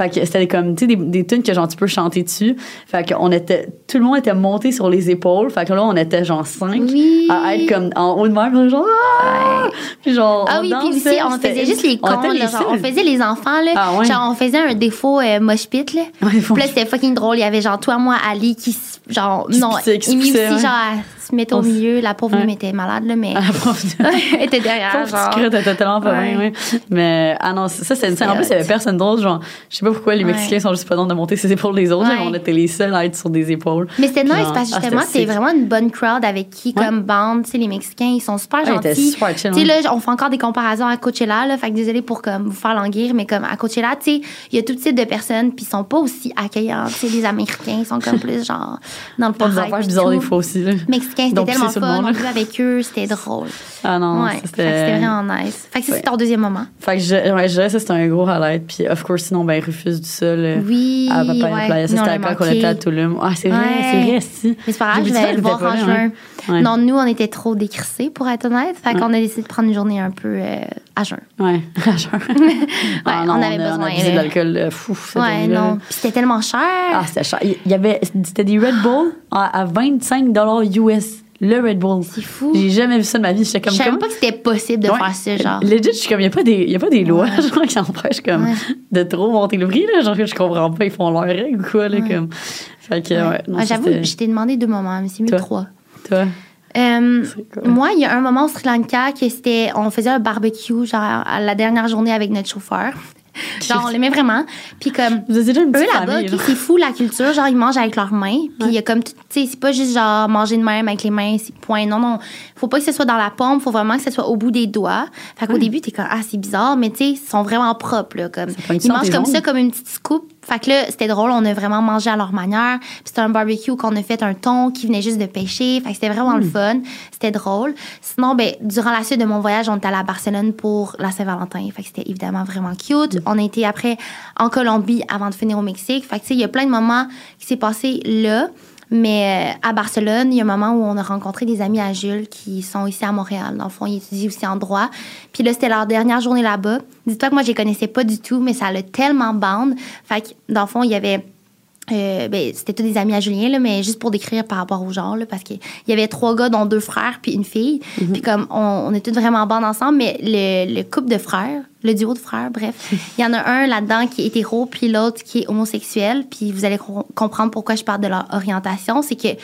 Fait que c'était comme, tu sais, des, des tunes que genre tu peux chanter dessus. Fait que on était, tout le monde était monté sur les épaules. Fait que là, on était genre cinq Oui. à être comme en haut de mer, genre, ah! Puis genre, Ah on oui, puis aussi, on faisait juste les on cons, là, genre, on seuls. faisait les enfants, là. Ah ouais. Genre, on faisait un défaut euh, mosh pit, là. Ouais, Puis là, c'était fucking drôle. Il y avait genre toi, moi, Ali, qui, genre, Qui non, Amy aussi, ouais. genre, se mettait au milieu. La pauvre Ouais. Était malade, là, mais la prof de- *laughs* elle était derrière, Pauvre genre. petite était tellement pas bien, ouais. Mais, ah non, ça, c'est C'est En plus, il y avait personne d'autre. Genre, je sais pas pourquoi les. Mexicains sont juste pas dans de monter ses épaules des autres. mais on était les seuls à être sur des épaules. Mais c'était nice Genre, parce que ah, justement, sick. vraiment une bonne crowd avec qui, comme bande, tu sais, les Mexicains, ils sont super gentils. Tu sais, là, on fait encore des comparaisons à Coachella, là, fait que désolé pour comme, vous faire languir, mais comme à Coachella, tu sais, il y a tout type de personnes, puis ils sont pas aussi accueillants. Tu sais, les Américains, ils sont comme plus genre dans le bizarres tout. des fois aussi, là. Mexicains, c'était Donc, tellement fun, on jouait avec eux, c'était drôle. Ah non, ouais, c'était vraiment nice. Fait que Ouais. c'est ton deuxième moment. Fait que je, ouais, je dirais que c'était un gros highlight. Puis, of course, sinon, ben, Rufus du Sol. euh, Oui, à Papa ouais. Playa. Ça, c'était l'a quand on était à Tulum. Ah, c'est vrai, c'est vrai, si. Mais c'est pas grave, je vais le voir en juin. hein. Non, nous, on était trop décrissés, pour être honnête. Fait qu'on a décidé de prendre une journée un peu euh, à jeun. Ouais, *laughs* genre. *laughs* Ah non, on avait a- On besoin, a euh, fou. Ouais, non. Puis c'était tellement cher. Ah, c'était cher. Il y avait, c'était des Red Bull à, à 25 US. Le Red Bull. c'est fou. J'ai jamais vu ça de ma vie. J'étais Je comme savais comment- même pas que c'était possible de Ouais. faire ça, genre. Legit, je suis comme, il n'y a pas des, y a pas des lois, Ouais. genre, qui empêchent, comme, Ouais. de trop monter le prix, là. Genre, je comprends pas, ils font leurs règles ou quoi, là, comme. Fait que, ouais. Ah, J'avoue, je t'ai demandé deux moments, mais c'est mieux trois. Toi, Euh, moi, il y a un moment au Sri Lanka que c'était, on faisait un barbecue, genre, à la dernière journée avec notre chauffeur. Genre, on l'aimait vraiment. Puis comme, Vous êtes déjà une eux là-bas, famille, ok, genre. c'est fou la culture. Genre, ils mangent avec leurs mains. Puis il y a comme, tu sais, c'est pas juste genre manger de même avec les mains, point. Non, non. Faut pas que ce soit dans la paume, faut vraiment que ce soit au bout des doigts. Fait qu'au début, t'es comme, ah, c'est bizarre, mais tu sais, ils sont vraiment propres, là. Comme, ils mangent comme ça, comme une petite scoop. Fait que là, c'était drôle, on a vraiment mangé à leur manière. Puis c'était un barbecue qu'on a fait un thon qui venait juste de pêcher. Fait que c'était vraiment Hmm. le fun. C'était drôle. Sinon, ben, durant la suite de mon voyage, on était allé à Barcelone pour la Saint-Valentin. Fait que c'était évidemment vraiment cute. Hmm. On a été après en Colombie avant de finir au Mexique. Fait que tu sais, il y a plein de moments qui s'est passé là. Mais euh, à Barcelone, il y a un moment où on a rencontré des amis à Jules qui sont ici à Montréal. Dans le fond, ils étudient aussi en droit. Puis là, c'était leur dernière journée là-bas. Dis-toi que moi, je les connaissais pas du tout, mais ça l'a tellement bande. Fait que, dans le fond, il y avait... euh, ben, c'était tous des amis à Julien, là, mais juste pour décrire par rapport au genre, là, parce qu'il y avait trois gars, dont deux frères, puis une fille. Puis comme on, on est tous vraiment bandes ensemble, mais le, le couple de frères, le duo de frères, bref, *laughs* il y en a un là-dedans qui est hétéro, puis l'autre qui est homosexuel. Puis vous allez com- comprendre pourquoi je parle de leur orientation. C'est que, tu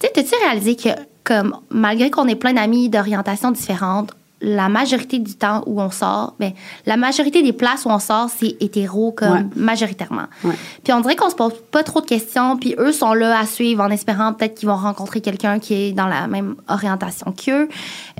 sais, t'as-tu réalisé que, comme, malgré qu'on ait plein d'amis d'orientation différentes, la majorité du temps où on sort, ben, la majorité des places où on sort, c'est hétéro comme Ouais. majoritairement. Ouais. Puis on dirait qu'on se pose pas trop de questions, puis eux sont là à suivre en espérant peut-être qu'ils vont rencontrer quelqu'un qui est dans la même orientation qu'eux.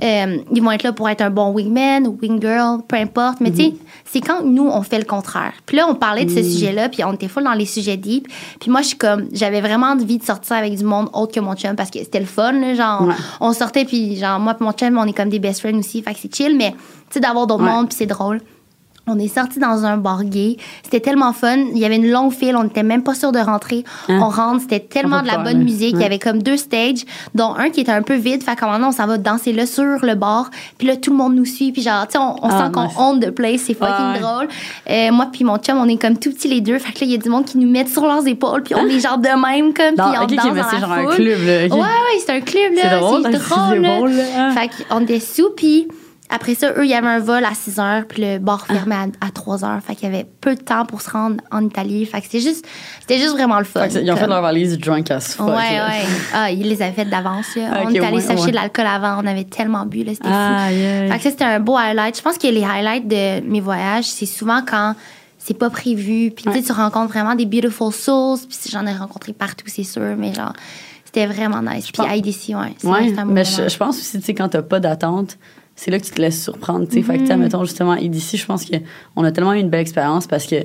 Euh, ils vont être là pour être un bon wingman ou wingirl, peu importe. Mais tu sais, c'est quand nous, on fait le contraire. Puis là, on parlait de ce sujet-là, puis on était full dans les sujets deep. Puis moi, je suis comme, j'avais vraiment envie de sortir avec du monde autre que mon chum parce que c'était le fun, là, genre, Ouais. on sortait, puis genre, moi et mon chum, on est comme des best friends aussi, fait que c'est chill, mais tu sais, d'avoir d'autres Ouais. mondes, puis c'est drôle. On est sorti dans un bar gay. C'était tellement fun. Il y avait une longue file. On n'était même pas sûr de rentrer. Hein? On rentre. C'était tellement de la bonne musique. Il y avait comme deux stages, dont un qui était un peu vide. Fait qu'à un moment, on s'en va danser là sur le bar. Puis là, tout le monde nous suit. Puis genre, tu sais, on, on Ah, sent qu'on own the place. C'est fucking Ah, ouais. drôle. Euh, moi puis mon chum, on est comme tout petits les deux. Fait que là, il y a du monde qui nous mettent sur leurs épaules. Puis on est genre de même, comme. Dans- puis on ok, ok, danse dans la genre un foule. club, là, ok. Ouais, ouais, c'est un club, là. C'est drôle, C'est hein, *laughs* drôle. c'est là. drôle, là. Fait qu'on était sous, puis Après ça, eux, il y avait un vol à 6 heures, puis le bar fermait à, à 3 heures. Fait qu'il y avait peu de temps pour se rendre en Italie. Fait que c'était juste, c'était juste vraiment le fun. Fait ils ont fait leur valise drunk as fuck. Ouais, là. ouais. Ah, ils les avaient faites d'avance. là. Ah, on est allé ouais, s'acheter ouais. de l'alcool avant. On avait tellement bu, là. C'était fou. Fait que ça, c'était un beau highlight. Je pense que les highlights de mes voyages, c'est souvent quand c'est pas prévu. Puis tu sais, Ouais. tu rencontres vraiment des beautiful souls. Puis j'en ai rencontré partout, c'est sûr. Mais genre, c'était vraiment nice. Puis pense- IDC, ouais. Ouais, mais je, je pense aussi, tu sais, quand t'as pas d'attente, c'est là que tu te laisses surprendre, tu sais. Fait que, tu Mm-hmm. sais, mettons, justement, et d'ici, je pense qu'on a tellement eu une belle expérience parce que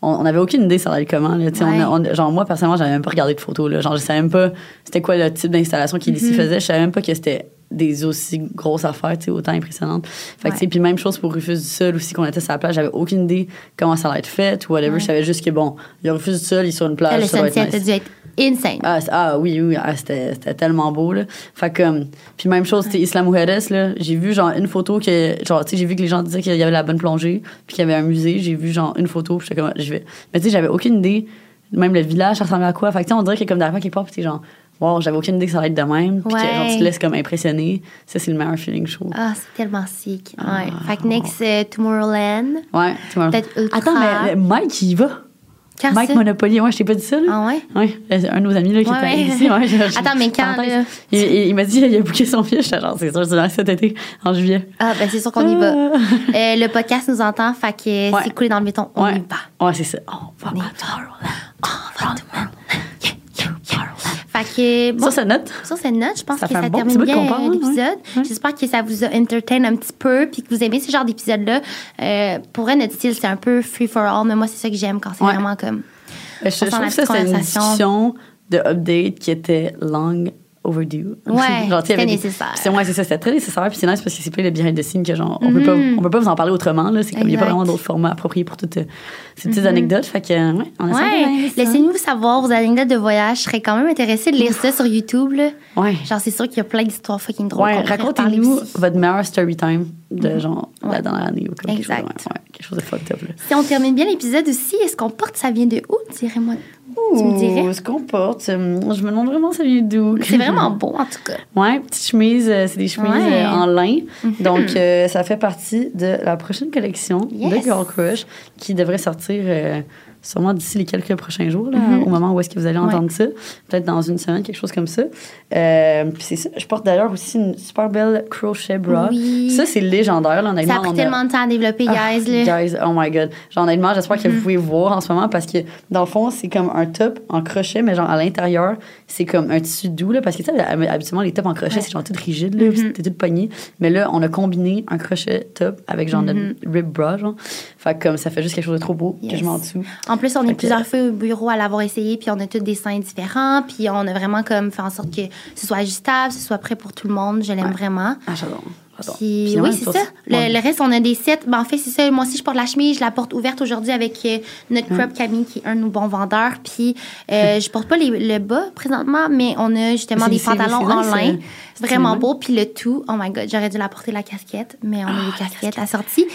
on on avait aucune idée ça allait être comment, là. On genre, moi, personnellement, j'avais même pas regardé de photos, là. Genre, je savais même pas c'était quoi le type d'installation qu'il d'ici faisait. Je savais même pas que c'était des aussi grosses affaires, tu sais, autant impressionnantes. Fait que, puis même chose pour Rufus du Sol aussi, qu'on était sur la plage, j'avais aucune idée comment ça allait être fait ou whatever. Je savais juste que, bon, il y a Rufus du Sol, il est sur une plage, ça doit être nice. A insane. Ah, ah oui, oui, ah, c'était, tellement beau, là. Fait que, puis même chose, c'était Isla Mujeres, là. J'ai vu, genre, une photo que, genre, tu sais, j'ai vu que les gens disaient qu'il y avait la bonne plongée, puis qu'il y avait un musée. J'ai vu, genre, une photo, puis j'étais comme, je vais. Mais tu sais, j'avais aucune idée, même le village, ça ressemblait à quoi. Fait que, tu sais, on dirait que comme d'arriver quelque part, puis genre, wow, j'avais aucune idée que ça allait être de même, puis que, genre, Ouais. tu te laisses comme impressionner. Ça, c'est le meilleur feeling chaud. Ah, c'est tellement sick. Ouais. Ah. Fait que next, euh, Tomorrowland. Ouais. Peut-être Ultra. Attends, mais, mais Mike, il y va. Quand Mike? Monopoly, ouais, je t'ai pas dit ça, là. Ah ouais? Ouais, un de nos amis là, qui Ouais, était ouais. ici. Ouais, je- je- Attends, mais quand, là? Il, il- il m'a dit il a booké son. J'étais genre, c'est sûr, c'est cet été, en juillet. Ah, ben c'est sûr qu'on y va. Euh, le podcast nous entend, fait que c'est coulé dans le béton. On ouais. y va. Ouais, c'est ça. On va à. Tomorrowland. On va Tomorrowland. Fait que, bon, ça note. Sur cette note, je pense Ça que ça bon termine bien euh, l'épisode. J'espère que ça vous a entertain un petit peu puis que vous aimez ce genre d'épisode-là. Euh, pour vrai, notre style, c'est un peu free for all, mais moi, c'est ça que j'aime quand c'est Ouais. vraiment comme. Je, je la trouve que c'était une discussion de update qui était long overdue. Ouais, c'était nécessaire. C'est ouais, c'est ça, c'était très nécessaire. Puis c'est nice parce que c'est plein de behind the scenes que genre, on peut pas, on peut pas vous en parler autrement. Là. C'est comme, il n'y a pas Mm-hmm. Mm-hmm. vraiment d'autres formats appropriés pour toutes euh, ces petites anecdotes. Fait que, ouais, on Ouais, laissez-nous savoir vos anecdotes de voyage. Je serais quand même intéressée de lire ça sur YouTube. Là. Ouais. Genre, c'est sûr qu'il y a plein d'histoires fucking drôles. Ouais, racontez-nous votre meilleur story time de genre la Ouais. dernière année ou comme quelque chose, de- ouais, quelque chose de fucked up. Là. Si on termine bien l'épisode aussi, est-ce qu'on porte ça vient de où, dirais-moi? Tu me dirais? Ouh, ce qu'on porte, euh, je me demande vraiment ça vient d'où? C'est *laughs* vraiment beau, en tout cas. Ouais, petite chemise, euh, c'est des chemises Ouais. euh, en lin. Donc, euh, ça fait partie de la prochaine collection de. Girl Crush qui devrait sortir euh, sûrement d'ici les quelques prochains jours, là, Mhm. au moment où est-ce que vous allez entendre ça. Peut-être dans une semaine, quelque chose comme ça. Euh, puis c'est ça. Je porte d'ailleurs aussi une super belle crochet bra. Oui. Ça, c'est légendaire, là, honnêtement. Ça a pris on tellement de temps à développer, Ah, guys. Guys, oh my god. Genre, honnêtement, j'espère que Mm-hmm. vous pouvez voir en ce moment parce que, dans le fond, c'est comme un top en crochet, mais genre à l'intérieur, c'est comme un tissu doux, là. Parce que, tu sais, habituellement, les tops en crochet, c'est genre tout rigide, là. Mm-hmm. T'es tout pogné. Mais là, on a combiné un crochet top avec genre notre rib bra, genre. Fait que, comme ça fait juste quelque chose de trop beau que je mets en dessous. En plus, on est plusieurs fois au bureau à l'avoir essayé, puis on a tous des seins différents, puis on a vraiment comme fait en sorte que ce soit ajustable, ce soit prêt pour tout le monde. Je l'aime Ouais. vraiment. Ah, j'adore. Puis, Puis, oui, c'est ça. Le, Ouais. le reste, on a des sets. Ben, en fait, c'est ça. Moi aussi, je porte la chemise. Je la porte ouverte aujourd'hui avec euh, notre crop Camille, qui est un de nos bons vendeurs. Puis, euh, je porte pas les, le bas présentement, mais on a justement des pantalons en lin. c'est Vraiment beau. Puis le tout, oh my God, j'aurais dû la porter la casquette, mais on a Ah, des casquettes assorties.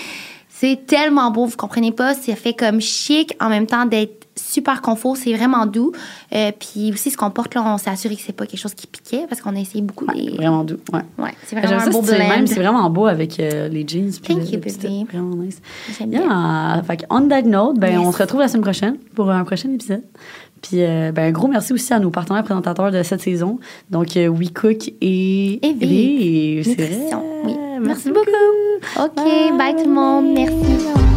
C'est tellement beau, vous comprenez pas? Ça fait comme chic en même temps d'être super confort, c'est vraiment doux. Euh, puis aussi, ce qu'on porte là, on s'est assuré que c'est pas quelque chose qui piquait parce qu'on a essayé beaucoup Ouais. Vraiment doux. Ouais. Ouais, c'est vraiment un beau blend. même, c'est vraiment beau avec euh, les jeans. Thank le- you, le petit bébé. top. Vraiment nice. J'aime bien. Yeah. Fait que on that note, ben, Yes. on se retrouve la semaine prochaine pour un prochain épisode. Puis, euh, ben, un gros merci aussi à nos partenaires présentateurs de cette saison. Donc, euh, We Cook et Et. Vive, c'est vrai. Oui. Merci beaucoup. OK, bye tout le monde. Merci.